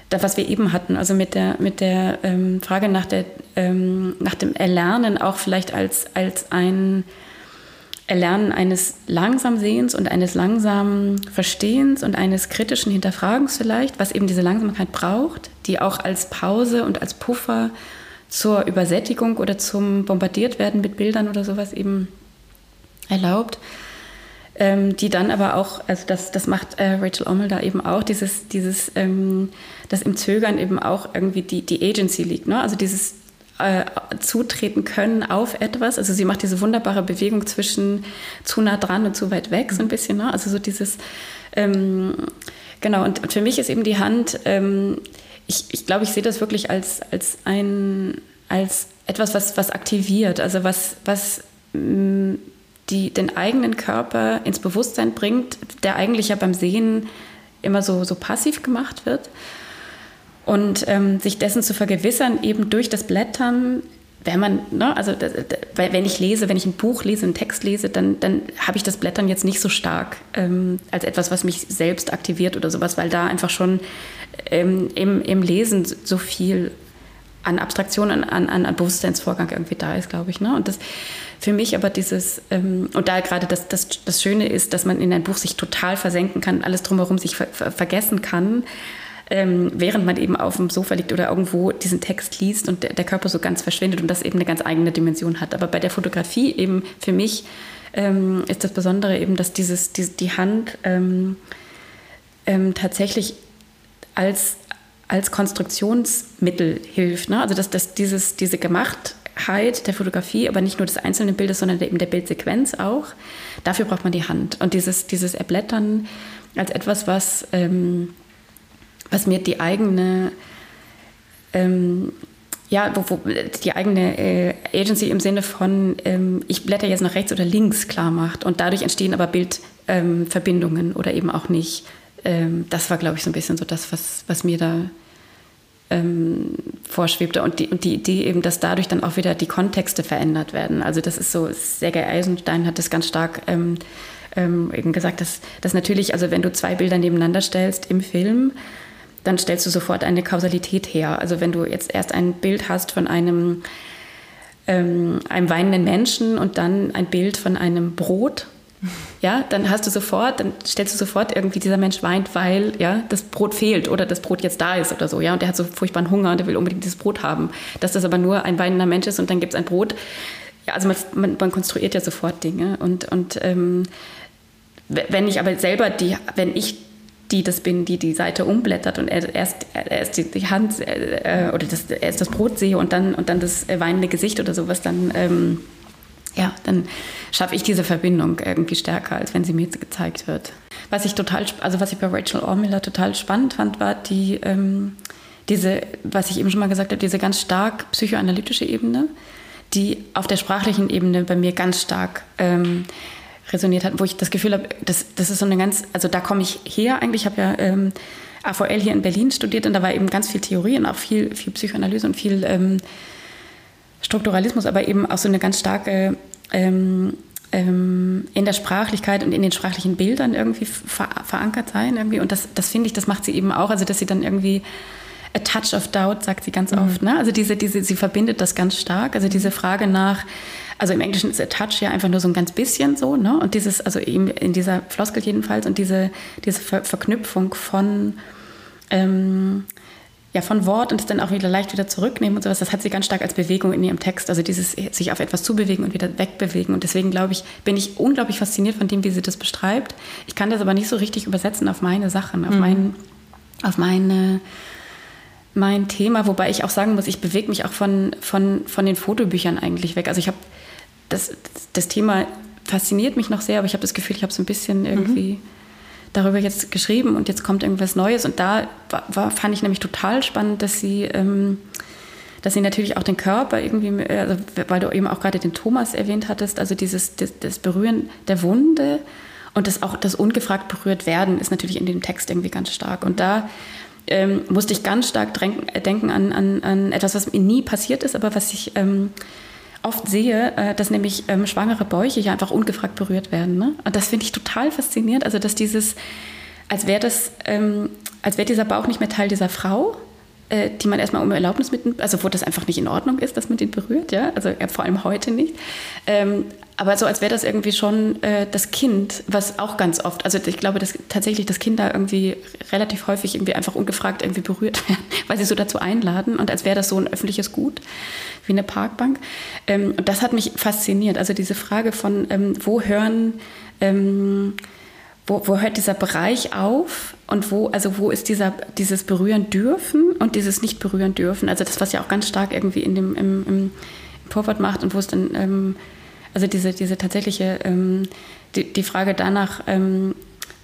was wir eben hatten, also mit der, mit der ähm, Frage nach, der, ähm, nach dem Erlernen auch vielleicht als, als ein Erlernen eines langsamen Sehens und eines langsamen Verstehens und eines kritischen Hinterfragens vielleicht, was eben diese Langsamkeit braucht, die auch als Pause und als Puffer zur Übersättigung oder zum Bombardiertwerden mit Bildern oder sowas eben erlaubt ähm, die dann aber auch, also das, das macht äh, Rachel Ommel da eben auch, dieses, dieses ähm, dass im Zögern eben auch irgendwie die, die Agency liegt, ne? also dieses äh, zutreten können auf etwas. Also sie macht diese wunderbare Bewegung zwischen zu nah dran und zu weit weg, so ein bisschen. Ne? Also so dieses, ähm, genau, und, und, für mich ist eben die Hand, ähm, ich, ich glaube, ich sehe das wirklich als, als ein, als etwas, was, was aktiviert, also was, was mh, die den eigenen Körper ins Bewusstsein bringt, der eigentlich ja beim Sehen immer so, so passiv gemacht wird. Und ähm, sich dessen zu vergewissern, eben durch das Blättern, wenn man, ne, also wenn ich lese, wenn ich ein Buch lese, einen Text lese, dann, dann habe ich das Blättern jetzt nicht so stark ähm, als etwas, was mich selbst aktiviert oder sowas, weil da einfach schon ähm, im, im Lesen so viel an Abstraktion, an, an, an Bewusstseinsvorgang irgendwie da ist, glaube ich. Ne? Und das für mich aber dieses, ähm, und da gerade das, das, das Schöne ist, dass man in ein Buch sich total versenken kann, alles drumherum sich ver ver vergessen kann, ähm, während man eben auf dem Sofa liegt oder irgendwo diesen Text liest und der, der, Körper so ganz verschwindet und das eben eine ganz eigene Dimension hat. Aber bei der Fotografie eben für mich ähm, ist das Besondere eben, dass dieses, die, die Hand ähm, ähm, tatsächlich als als Konstruktionsmittel hilft. Ne? Also dass, dass dieses, diese Gemachtheit der Fotografie, aber nicht nur des einzelnen Bildes, sondern eben der Bildsequenz auch, dafür braucht man die Hand. Und dieses, dieses Erblättern als etwas, was, ähm, was mir die eigene ähm, ja, wo, wo, die eigene äh, Agency im Sinne von, ähm, ich blätter jetzt nach rechts oder links klar macht. Und dadurch entstehen aber Bildverbindungen ähm, oder eben auch nicht. Ähm, das war, glaube ich, so ein bisschen so das, was, was mir da ähm, vorschwebte und die, und die Idee eben, dass dadurch dann auch wieder die Kontexte verändert werden. Also das ist so, Sergei Eisenstein hat das ganz stark ähm, ähm, eben gesagt, dass, dass natürlich, also wenn du zwei Bilder nebeneinander stellst im Film, dann stellst du sofort eine Kausalität her. Also wenn du jetzt erst ein Bild hast von einem, ähm, einem weinenden Menschen und dann ein Bild von einem Brot, *laughs* ja, dann hast du sofort, dann stellst du sofort irgendwie, dieser Mensch weint, weil ja, das Brot fehlt oder das Brot jetzt da ist oder so, ja, und der hat so furchtbaren Hunger und der will unbedingt dieses Brot haben. Dass das aber nur ein weinender Mensch ist und dann gibt es ein Brot. Ja, also man, man, man, konstruiert ja sofort Dinge und, und ähm, wenn ich aber selber die, wenn ich die das bin, die die Seite umblättert und erst, erst die, Hand äh, oder das, erst das Brot sehe und dann, und dann das weinende Gesicht oder sowas, dann ähm, ja, dann schaffe ich diese Verbindung irgendwie stärker, als wenn sie mir gezeigt wird. was ich total, also was ich bei Rachel Ormiller total spannend fand, war die, ähm, diese, was ich eben schon mal gesagt habe, diese ganz stark psychoanalytische Ebene, die auf der sprachlichen Ebene bei mir ganz stark ähm, resoniert hat, wo ich das Gefühl habe, das, das ist so eine ganz, also da komme ich her eigentlich, ich habe ja ähm, AVL hier in Berlin studiert und da war eben ganz viel Theorie und auch viel, viel Psychoanalyse und viel ähm, Strukturalismus, aber eben auch so eine ganz starke ähm, ähm, in der Sprachlichkeit und in den sprachlichen Bildern irgendwie ver verankert sein irgendwie und das, das finde ich, das macht sie eben auch, also dass sie dann irgendwie a touch of doubt, sagt sie ganz mhm. oft. Ne? Also diese, diese, sie verbindet das ganz stark. Also diese Frage nach, also im Englischen ist a touch ja einfach nur so ein ganz bisschen so, ne? Und dieses, also eben in dieser Floskel jedenfalls und diese, diese Ver Verknüpfung von ähm, ja, von Wort und es dann auch wieder leicht wieder zurücknehmen und sowas, das hat sie ganz stark als Bewegung in ihrem Text. Also dieses sich auf etwas zubewegen und wieder wegbewegen. Und deswegen glaube ich, bin ich unglaublich fasziniert von dem, wie sie das beschreibt. Ich kann das aber nicht so richtig übersetzen auf meine Sachen, auf, mhm. mein, auf meine, mein Thema, wobei ich auch sagen muss, ich bewege mich auch von, von, von den Fotobüchern eigentlich weg. Also ich habe das, das Thema fasziniert mich noch sehr, aber ich habe das Gefühl, ich habe so ein bisschen irgendwie. Mhm darüber jetzt geschrieben und jetzt kommt irgendwas Neues. Und da war, fand ich nämlich total spannend, dass sie, ähm, dass sie natürlich auch den Körper irgendwie, also, weil du eben auch gerade den Thomas erwähnt hattest, also dieses das, das Berühren der Wunde und das auch das ungefragt berührt werden ist natürlich in dem Text irgendwie ganz stark. Und da ähm, musste ich ganz stark denken an, an, an etwas, was mir nie passiert ist, aber was ich ähm, oft sehe, äh, dass nämlich ähm, schwangere Bäuche ja einfach ungefragt berührt werden. Ne? Und das finde ich total faszinierend. Also, dass dieses, als wäre das, ähm, als wäre dieser Bauch nicht mehr Teil dieser Frau, äh, die man erstmal um Erlaubnis mit, also wo das einfach nicht in Ordnung ist, dass man den berührt, ja, also ja, vor allem heute nicht. Ähm, aber so als wäre das irgendwie schon äh, das Kind, was auch ganz oft, also ich glaube, dass tatsächlich das Kinder irgendwie relativ häufig irgendwie einfach ungefragt irgendwie berührt *laughs* werden, weil sie so dazu einladen und als wäre das so ein öffentliches Gut wie eine Parkbank. Ähm, und das hat mich fasziniert. Also diese Frage von, ähm, wo hören, ähm, wo, wo hört dieser Bereich auf und wo, also wo ist dieser, dieses Berühren dürfen und dieses nicht berühren dürfen. Also das, was ja auch ganz stark irgendwie in dem, im, im Vorwort macht und wo es dann, ähm, also diese, diese tatsächliche, ähm, die, die Frage danach, ähm,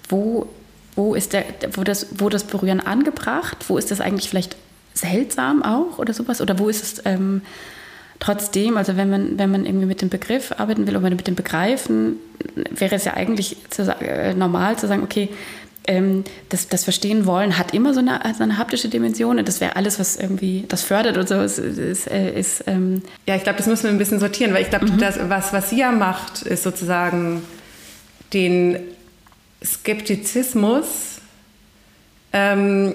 wo, wo ist der, wo das, wo das Berühren angebracht, wo ist das eigentlich vielleicht seltsam auch oder sowas? Oder wo ist es ähm, trotzdem, also wenn man, wenn man irgendwie mit dem Begriff arbeiten will oder mit dem Begreifen, wäre es ja eigentlich zu, äh, normal zu sagen, okay, ähm, das, das Verstehen wollen hat immer so eine, so eine haptische Dimension und das wäre alles, was irgendwie das fördert und so. Ist, ist, äh, ist ähm ja, ich glaube, das müssen wir ein bisschen sortieren, weil ich glaube, mhm. was, was sie ja macht, ist sozusagen den Skeptizismus ähm,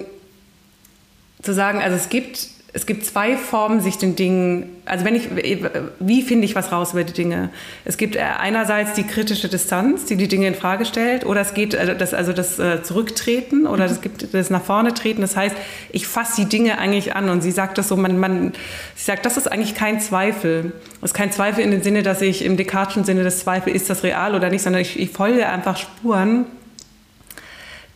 zu sagen, also es gibt, es gibt zwei Formen, sich den Dingen, also wenn ich, wie finde ich was raus über die Dinge? Es gibt einerseits die kritische Distanz, die die Dinge in Frage stellt, oder es geht also das, also das äh, Zurücktreten oder es gibt das nach vorne treten. Das heißt, ich fasse die Dinge eigentlich an und sie sagt das so, man, man, sie sagt, das ist eigentlich kein Zweifel. Das ist kein Zweifel in dem Sinne, dass ich im Descartes'schen Sinne des Zweifels, ist das real oder nicht, sondern ich, ich folge einfach Spuren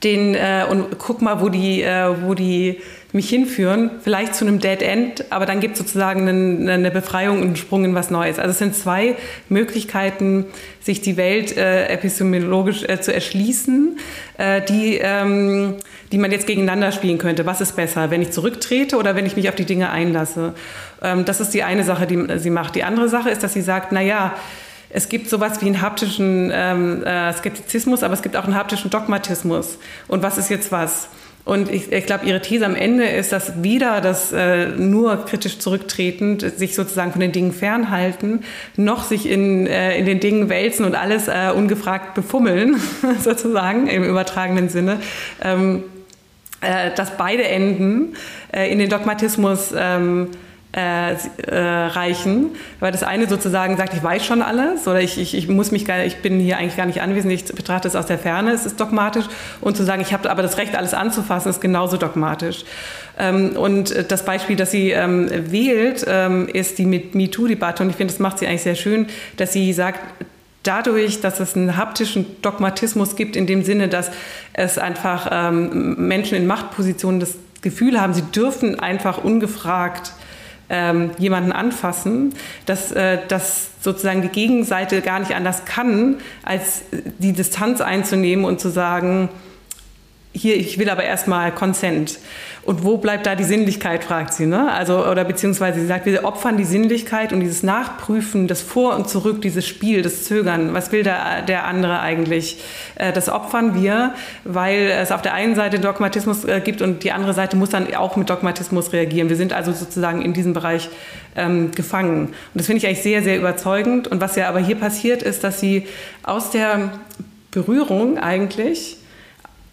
den äh, und guck mal, wo die, äh, wo die mich hinführen, vielleicht zu einem Dead End, aber dann gibt es sozusagen eine, eine, Befreiung und einen Sprung in was Neues. Also es sind zwei Möglichkeiten, sich die Welt äh, epistemologisch äh, zu erschließen, äh, die, ähm, die man jetzt gegeneinander spielen könnte. Was ist besser, wenn ich zurücktrete oder wenn ich mich auf die Dinge einlasse? Ähm, das ist die eine Sache, die sie macht. Die andere Sache ist, dass sie sagt, na ja, es gibt sowas wie einen haptischen ähm, äh, Skeptizismus, aber es gibt auch einen haptischen Dogmatismus. Und was ist jetzt was? Und ich, ich glaube, ihre These am Ende ist, dass weder das äh, nur kritisch zurücktretend sich sozusagen von den Dingen fernhalten, noch sich in, äh, in den Dingen wälzen und alles äh, ungefragt befummeln, *laughs* sozusagen im übertragenen Sinne. Ähm, äh, dass beide Enden äh, in den Dogmatismus ähm, äh, äh, reichen, weil das eine sozusagen sagt, ich weiß schon alles oder ich, ich, ich muss mich gar, ich bin hier eigentlich gar nicht anwesend, ich betrachte es aus der Ferne, es ist dogmatisch und zu sagen, ich habe aber das Recht, alles anzufassen, ist genauso dogmatisch. Ähm, und das Beispiel, das sie ähm, wählt, ähm, ist die MeToo-Debatte und ich finde, das macht sie eigentlich sehr schön, dass sie sagt, dadurch, dass es einen haptischen Dogmatismus gibt, in dem Sinne, dass es einfach ähm, Menschen in Machtpositionen das Gefühl haben, sie dürfen einfach ungefragt ähm, jemanden anfassen, dass, äh, dass sozusagen die Gegenseite gar nicht anders kann, als die Distanz einzunehmen und zu sagen, hier, ich will aber erstmal Consent. Und wo bleibt da die Sinnlichkeit, fragt sie. Ne? Also, oder beziehungsweise sie sagt, wir opfern die Sinnlichkeit und dieses Nachprüfen, das Vor und Zurück, dieses Spiel, das Zögern. Was will der, der andere eigentlich? Äh, das opfern wir, weil es auf der einen Seite Dogmatismus äh, gibt und die andere Seite muss dann auch mit Dogmatismus reagieren. Wir sind also sozusagen in diesem Bereich ähm, gefangen. Und das finde ich eigentlich sehr, sehr überzeugend. Und was ja aber hier passiert, ist, dass sie aus der Berührung eigentlich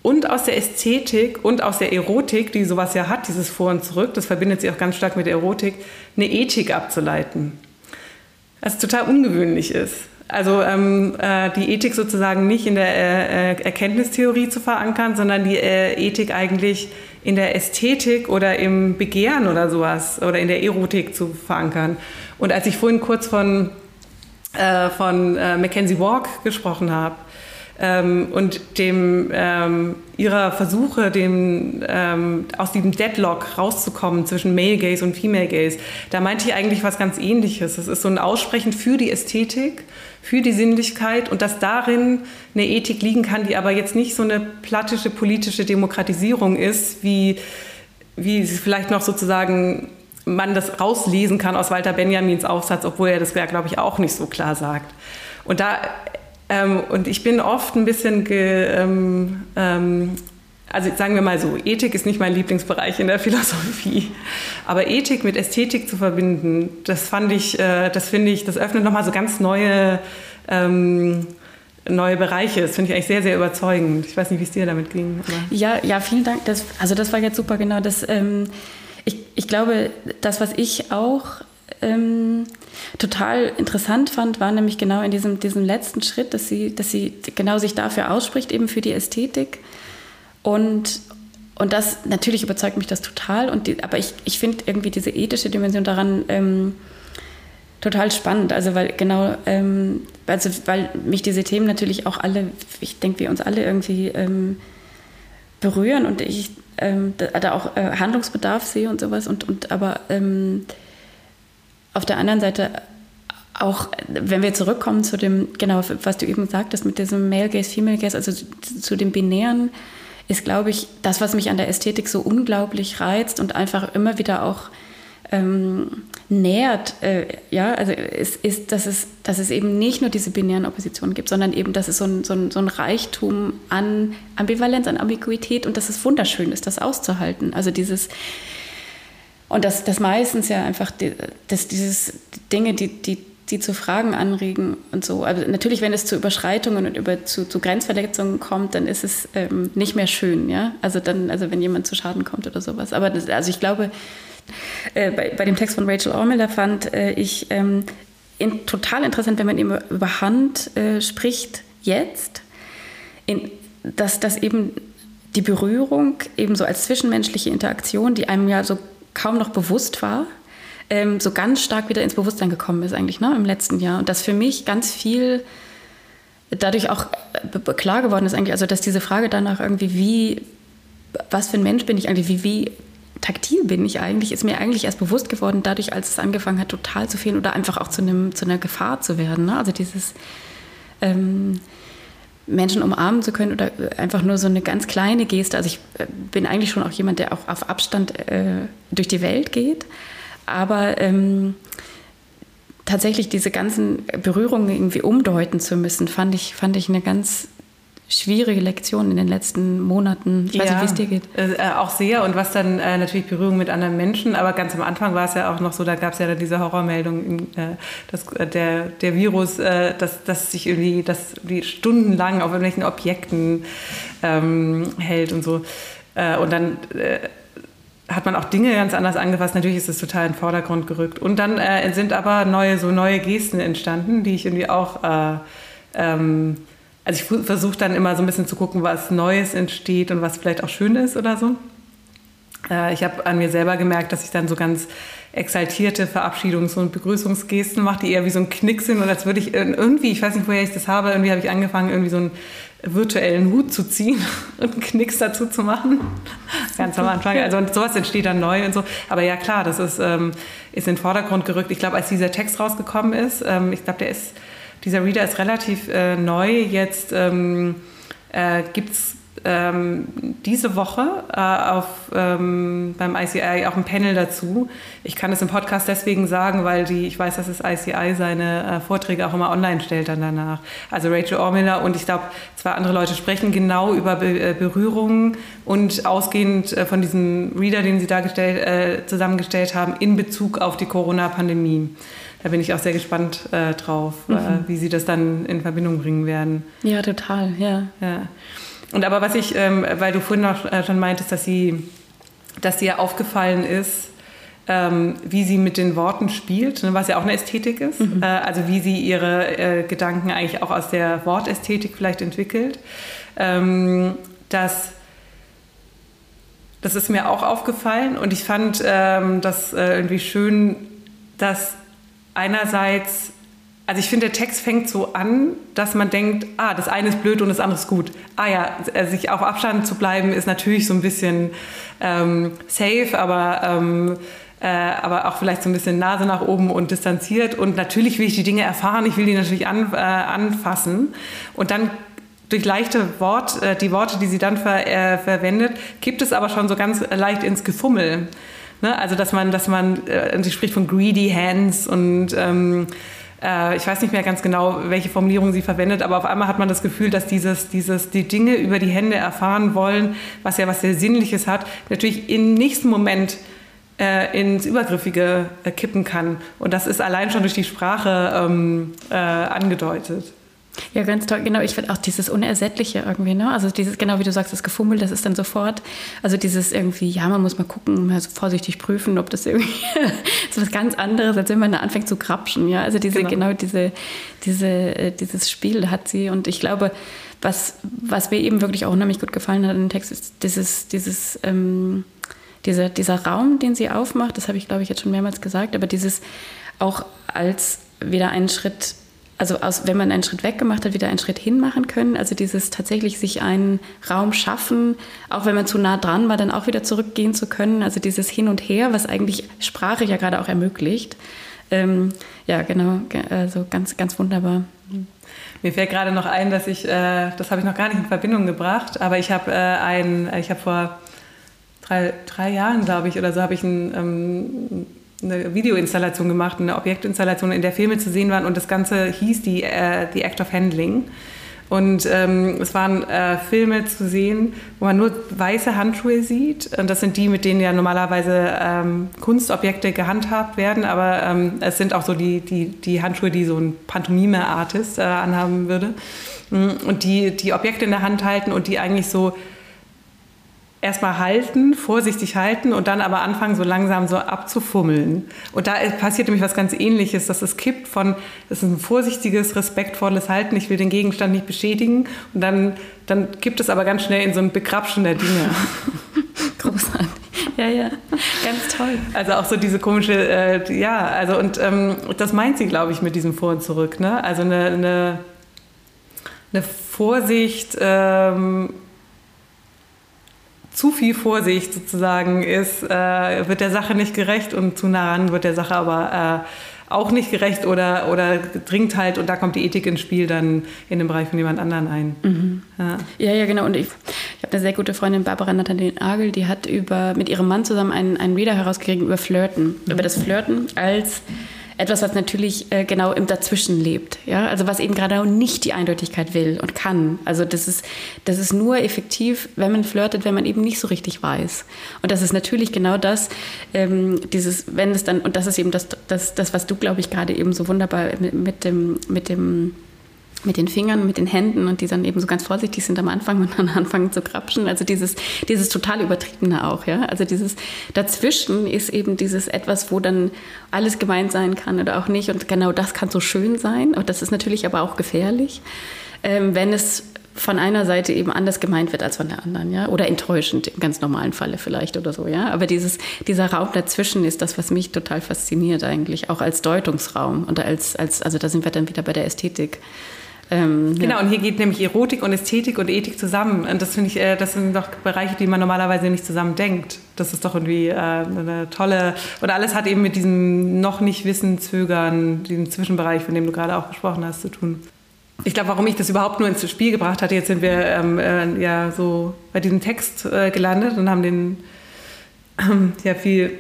und aus der Ästhetik und aus der Erotik, die sowas ja hat, dieses Vor und Zurück, das verbindet sich auch ganz stark mit der Erotik, eine Ethik abzuleiten. Was total ungewöhnlich ist. Also ähm, äh, die Ethik sozusagen nicht in der äh, äh, Erkenntnistheorie zu verankern, sondern die äh, Ethik eigentlich in der Ästhetik oder im Begehren oder sowas oder in der Erotik zu verankern. Und als ich vorhin kurz von, äh, von äh, Mackenzie Walk gesprochen habe, ähm, und dem ähm, ihrer Versuche, dem, ähm, aus diesem Deadlock rauszukommen zwischen Male Gaze und Female Gaze, da meinte ich eigentlich was ganz Ähnliches. Es ist so ein Aussprechen für die Ästhetik, für die Sinnlichkeit und dass darin eine Ethik liegen kann, die aber jetzt nicht so eine plattische politische Demokratisierung ist, wie, wie sie vielleicht noch sozusagen man das rauslesen kann aus Walter Benjamins Aufsatz, obwohl er das ja, glaube ich, auch nicht so klar sagt. Und da ähm, und ich bin oft ein bisschen, ge, ähm, ähm, also sagen wir mal so, Ethik ist nicht mein Lieblingsbereich in der *laughs* Philosophie, aber Ethik mit Ästhetik zu verbinden, das fand ich, äh, das finde ich, das öffnet nochmal so ganz neue, ähm, neue Bereiche. Das finde ich eigentlich sehr, sehr überzeugend. Ich weiß nicht, wie es dir damit ging. Ja, ja, vielen Dank. Das, also das war jetzt super, genau. Das, ähm, ich, ich glaube, das, was ich auch ähm, total interessant fand, war nämlich genau in diesem, diesem letzten Schritt, dass sie, dass sie genau sich dafür ausspricht, eben für die Ästhetik. Und, und das, natürlich überzeugt mich das total. Und die, aber ich, ich finde irgendwie diese ethische Dimension daran ähm, total spannend. Also weil genau, ähm, also weil mich diese Themen natürlich auch alle, ich denke, wir uns alle irgendwie ähm, berühren und ich ähm, da, auch äh, Handlungsbedarf sehe und sowas. Und, und aber ähm, auf der anderen Seite auch, wenn wir zurückkommen zu dem, genau, was du eben sagtest, mit diesem Male Gaze, Female Gaze, also zu dem Binären, ist, glaube ich, das, was mich an der Ästhetik so unglaublich reizt und einfach immer wieder auch ähm, nährt, äh, ja, also ist, ist, dass, es, dass es eben nicht nur diese binären Oppositionen gibt, sondern eben, dass es so ein, so ein, so ein Reichtum an Ambivalenz, an Ambiguität und dass es wunderschön ist, das auszuhalten. Also dieses, und das, das meistens ja einfach, die, das, dieses Dinge, die, die, die zu Fragen anregen und so. Also natürlich, wenn es zu Überschreitungen und über, zu, zu Grenzverletzungen kommt, dann ist es ähm, nicht mehr schön, ja. Also dann, also wenn jemand zu Schaden kommt oder sowas. Aber das, also ich glaube, äh, bei, bei dem Text von Rachel Ormiller fand äh, ich ähm, in, total interessant, wenn man eben über Hand äh, spricht, jetzt, in, dass, dass eben die Berührung eben so als zwischenmenschliche Interaktion, die einem ja so kaum noch bewusst war, ähm, so ganz stark wieder ins Bewusstsein gekommen ist eigentlich ne, im letzten Jahr. Und das für mich ganz viel dadurch auch äh, klar geworden ist eigentlich, also dass diese Frage danach irgendwie, wie, was für ein Mensch bin ich eigentlich, wie, wie taktil bin ich eigentlich, ist mir eigentlich erst bewusst geworden, dadurch, als es angefangen hat, total zu fehlen oder einfach auch zu, einem, zu einer Gefahr zu werden. Ne? Also dieses ähm, Menschen umarmen zu können oder einfach nur so eine ganz kleine Geste. Also ich äh, bin eigentlich schon auch jemand, der auch auf Abstand äh, durch die Welt geht, aber ähm, tatsächlich diese ganzen Berührungen irgendwie umdeuten zu müssen, fand ich, fand ich eine ganz schwierige Lektion in den letzten Monaten. Ich weiß ja, nicht, wie es dir geht. Äh, auch sehr und was dann äh, natürlich Berührung mit anderen Menschen, aber ganz am Anfang war es ja auch noch so, da gab es ja dann diese Horrormeldung, äh, dass äh, der, der Virus, äh, dass, dass sich irgendwie, dass die stundenlang auf irgendwelchen Objekten ähm, hält und so. Äh, und dann hat man auch Dinge ganz anders angefasst. Natürlich ist es total in den Vordergrund gerückt. Und dann sind aber neue, so neue Gesten entstanden, die ich irgendwie auch ähm, also ich versuche dann immer so ein bisschen zu gucken, was Neues entsteht und was vielleicht auch schön ist oder so. Äh, ich habe an mir selber gemerkt, dass ich dann so ganz exaltierte Verabschiedungs- und Begrüßungsgesten mache, die eher wie so ein Knick sind und als würde ich irgendwie, ich weiß nicht, woher ich das habe, irgendwie habe ich angefangen, irgendwie so einen virtuellen Hut zu ziehen *laughs* und einen Knicks dazu zu machen. ganz am Anfang. Also und sowas entsteht dann neu und so. Aber ja klar, das ist, ähm, ist in den Vordergrund gerückt. Ich glaube, als dieser Text rausgekommen ist, ähm, ich glaube, der ist, dieser Reader ist relativ äh, neu. Jetzt ähm, äh, gibt es ähm, diese Woche äh, auf, ähm, beim ICI auch ein Panel dazu. Ich kann es im Podcast deswegen sagen, weil die, ich weiß, dass das ICI seine äh, Vorträge auch immer online stellt dann danach. Also Rachel Ormiller und ich glaube zwei andere Leute sprechen genau über Be äh, Berührungen und ausgehend äh, von diesem Reader, den sie da gestellt, äh, zusammengestellt haben, in Bezug auf die Corona-Pandemie. Da bin ich auch sehr gespannt äh, drauf, mhm. wie sie das dann in Verbindung bringen werden. Ja, total, ja. ja. Und aber was ich, ähm, weil du vorhin noch äh, schon meintest, dass sie, dass dir aufgefallen ist, ähm, wie sie mit den Worten spielt, ne, was ja auch eine Ästhetik ist. Mhm. Äh, also wie sie ihre äh, Gedanken eigentlich auch aus der Wortästhetik vielleicht entwickelt. Ähm, das, das ist mir auch aufgefallen und ich fand ähm, das äh, irgendwie schön, dass einerseits also ich finde, der Text fängt so an, dass man denkt, ah, das eine ist blöd und das andere ist gut. Ah ja, äh, sich auf Abstand zu bleiben ist natürlich so ein bisschen ähm, safe, aber, ähm, äh, aber auch vielleicht so ein bisschen Nase nach oben und distanziert. Und natürlich will ich die Dinge erfahren, ich will die natürlich an, äh, anfassen. Und dann durch leichte Wort, äh, die Worte, die sie dann ver, äh, verwendet, gibt es aber schon so ganz leicht ins Gefummel. Ne? Also dass man, dass man, äh, sie spricht von greedy hands und ähm, äh, ich weiß nicht mehr ganz genau, welche Formulierung sie verwendet, aber auf einmal hat man das Gefühl, dass dieses, dieses, die Dinge über die Hände erfahren wollen, was ja was sehr Sinnliches hat, natürlich im nächsten Moment äh, ins Übergriffige äh, kippen kann. Und das ist allein schon durch die Sprache ähm, äh, angedeutet. Ja, ganz toll. Genau, ich finde auch dieses Unersättliche irgendwie, ne? Also dieses, genau wie du sagst, das Gefummel, das ist dann sofort, also dieses irgendwie, ja, man muss mal gucken, mal so vorsichtig prüfen, ob das irgendwie *laughs* so was ganz anderes, als wenn man da anfängt zu krapschen, ja. Also diese, genau, genau diese, diese, äh, dieses Spiel hat sie und ich glaube, was, was mir eben wirklich auch unheimlich gut gefallen hat in dem Text, ist dieses, dieses, ähm, dieser, dieser Raum, den sie aufmacht, das habe ich, glaube ich, jetzt schon mehrmals gesagt, aber dieses auch als wieder einen Schritt also aus, wenn man einen Schritt weg gemacht hat, wieder einen Schritt hin machen können. Also dieses tatsächlich sich einen Raum schaffen, auch wenn man zu nah dran war, dann auch wieder zurückgehen zu können. Also dieses Hin und Her, was eigentlich Sprache ja gerade auch ermöglicht. Ähm, ja, genau, also ganz, ganz wunderbar. Mir fällt gerade noch ein, dass ich, äh, das habe ich noch gar nicht in Verbindung gebracht, aber ich habe äh, ein, ich habe vor drei, drei Jahren, glaube ich, oder so, habe ich ein ähm, eine Videoinstallation gemacht, eine Objektinstallation, in der Filme zu sehen waren und das Ganze hieß die, äh, The Act of Handling. Und ähm, es waren äh, Filme zu sehen, wo man nur weiße Handschuhe sieht. Und das sind die, mit denen ja normalerweise ähm, Kunstobjekte gehandhabt werden. Aber ähm, es sind auch so die, die, die Handschuhe, die so ein Pantomime-Artist äh, anhaben würde. Und die, die Objekte in der Hand halten und die eigentlich so erstmal halten, vorsichtig halten und dann aber anfangen, so langsam so abzufummeln. Und da passiert nämlich was ganz Ähnliches, dass es kippt von, es ist ein vorsichtiges, respektvolles Halten, ich will den Gegenstand nicht beschädigen und dann, dann kippt es aber ganz schnell in so ein Begrapschen der Dinge. *laughs* Großartig. Ja, ja, ganz toll. Also auch so diese komische, äh, ja, also und ähm, das meint sie, glaube ich, mit diesem Vor und Zurück. Ne? Also eine, eine, eine Vorsicht, ähm, zu viel Vorsicht sozusagen ist, äh, wird der Sache nicht gerecht und zu nah ran wird der Sache aber äh, auch nicht gerecht oder, oder dringt halt und da kommt die Ethik ins Spiel dann in den Bereich von jemand anderen ein. Mhm. Ja. ja. ja, genau. Und ich, ich habe eine sehr gute Freundin, Barbara Nathalie Agel, die hat über, mit ihrem Mann zusammen einen, einen Reader herausgegeben über Flirten, mhm. über das Flirten als etwas, was natürlich äh, genau im Dazwischen lebt. Ja? Also was eben gerade nicht die Eindeutigkeit will und kann. Also das ist, das ist nur effektiv, wenn man flirtet, wenn man eben nicht so richtig weiß. Und das ist natürlich genau das, ähm, dieses, wenn es dann, und das ist eben das, das, das was du, glaube ich, gerade eben so wunderbar mit, mit dem, mit dem mit den Fingern, mit den Händen und die dann eben so ganz vorsichtig sind am Anfang und dann *laughs* anfangen zu krapschen. Also dieses, dieses total Übertriebene auch, ja. Also dieses Dazwischen ist eben dieses etwas, wo dann alles gemeint sein kann oder auch nicht. Und genau das kann so schön sein. Und das ist natürlich aber auch gefährlich, ähm, wenn es von einer Seite eben anders gemeint wird als von der anderen, ja, oder enttäuschend im ganz normalen Falle vielleicht oder so, ja. Aber dieses, dieser Raum dazwischen ist das, was mich total fasziniert eigentlich, auch als Deutungsraum und als, als, also da sind wir dann wieder bei der Ästhetik. Ähm, genau, ja. und hier geht nämlich Erotik und Ästhetik und Ethik zusammen. Und das finde ich, äh, das sind doch Bereiche, die man normalerweise nicht zusammen denkt. Das ist doch irgendwie äh, eine tolle. Und alles hat eben mit diesem noch nicht Wissen, Zögern, diesem Zwischenbereich, von dem du gerade auch gesprochen hast, zu tun. Ich glaube, warum ich das überhaupt nur ins Spiel gebracht hatte, jetzt sind wir ähm, äh, ja so bei diesem Text äh, gelandet und haben den ähm, ja viel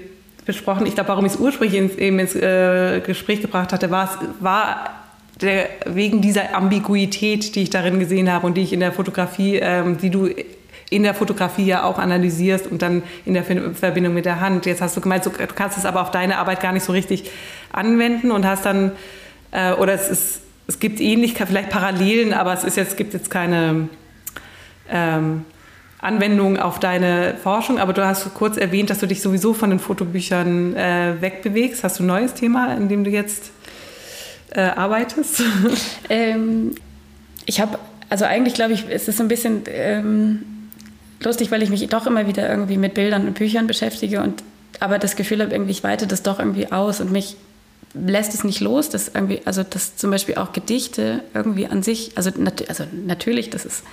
besprochen. Ich glaube, warum ich es ursprünglich ins, eben ins äh, Gespräch gebracht hatte, war, war der, wegen dieser Ambiguität, die ich darin gesehen habe und die ich in der Fotografie, ähm, die du in der Fotografie ja auch analysierst und dann in der Verbindung mit der Hand. Jetzt hast du gemeint, du kannst es aber auf deine Arbeit gar nicht so richtig anwenden und hast dann, äh, oder es, ist, es gibt ähnlich, vielleicht Parallelen, aber es ist jetzt, gibt jetzt keine ähm, Anwendung auf deine Forschung. Aber du hast kurz erwähnt, dass du dich sowieso von den Fotobüchern äh, wegbewegst. Hast du ein neues Thema, in dem du jetzt äh, arbeitest? *laughs* Ähm, ich habe, also eigentlich glaube ich, es ist so ein bisschen ähm, lustig, weil ich mich doch immer wieder irgendwie mit Bildern und Büchern beschäftige und aber das Gefühl habe, irgendwie, ich weite das doch irgendwie aus und mich lässt es nicht los, dass irgendwie, also dass zum Beispiel auch Gedichte irgendwie an sich, also, nat also natürlich, das ist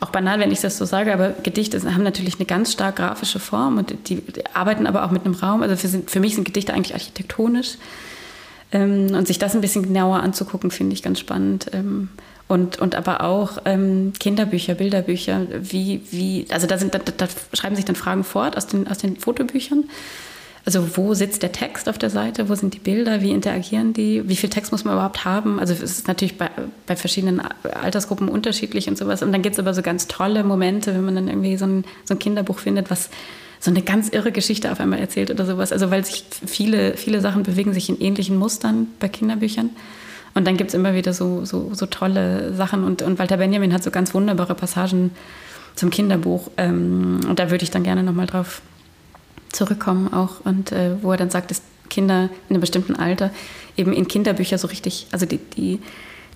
auch banal, wenn ich das so sage, aber Gedichte haben natürlich eine ganz stark grafische Form und die, die arbeiten aber auch mit einem Raum. Also für, für mich sind Gedichte eigentlich architektonisch. Ähm, und sich das ein bisschen genauer anzugucken, finde ich ganz spannend. Ähm, und, und aber auch ähm, Kinderbücher, Bilderbücher, wie, wie, also da, sind, da, da schreiben sich dann Fragen fort aus den, aus den Fotobüchern. Also wo sitzt der Text auf der Seite, wo sind die Bilder, wie interagieren die, wie viel Text muss man überhaupt haben? Also es ist natürlich bei, bei verschiedenen Altersgruppen unterschiedlich und sowas. Und dann gibt es aber so ganz tolle Momente, wenn man dann irgendwie so ein, so ein Kinderbuch findet, was so eine ganz irre Geschichte auf einmal erzählt oder sowas. Also weil sich viele, viele Sachen bewegen sich in ähnlichen Mustern bei Kinderbüchern. Und dann gibt es immer wieder so, so, so tolle Sachen. Und, und Walter Benjamin hat so ganz wunderbare Passagen zum Kinderbuch. Ähm, und da würde ich dann gerne nochmal drauf zurückkommen auch. Und äh, wo er dann sagt, dass Kinder in einem bestimmten Alter eben in Kinderbücher so richtig, also die, die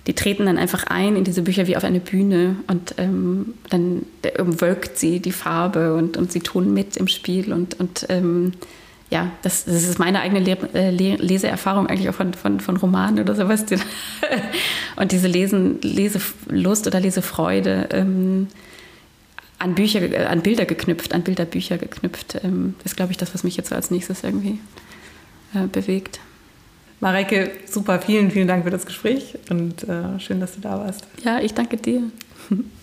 die treten dann einfach ein in diese Bücher wie auf eine Bühne und ähm, dann umwölkt sie die Farbe und, und sie tun mit im Spiel und, und ähm, ja, das, das, ist meine eigene Le äh, Leseerfahrung eigentlich auch von, von, von Romanen oder sowas. *laughs* und diese Lesen, Leselust oder Lesefreude ähm, an Bücher, äh, an Bilder geknüpft, an Bilderbücher geknüpft, ähm, ist, glaube ich, das, was mich jetzt als nächstes irgendwie äh, bewegt. Mareike, super, vielen, vielen Dank für das Gespräch und äh, schön, dass du da warst. Ja, ich danke dir. *laughs*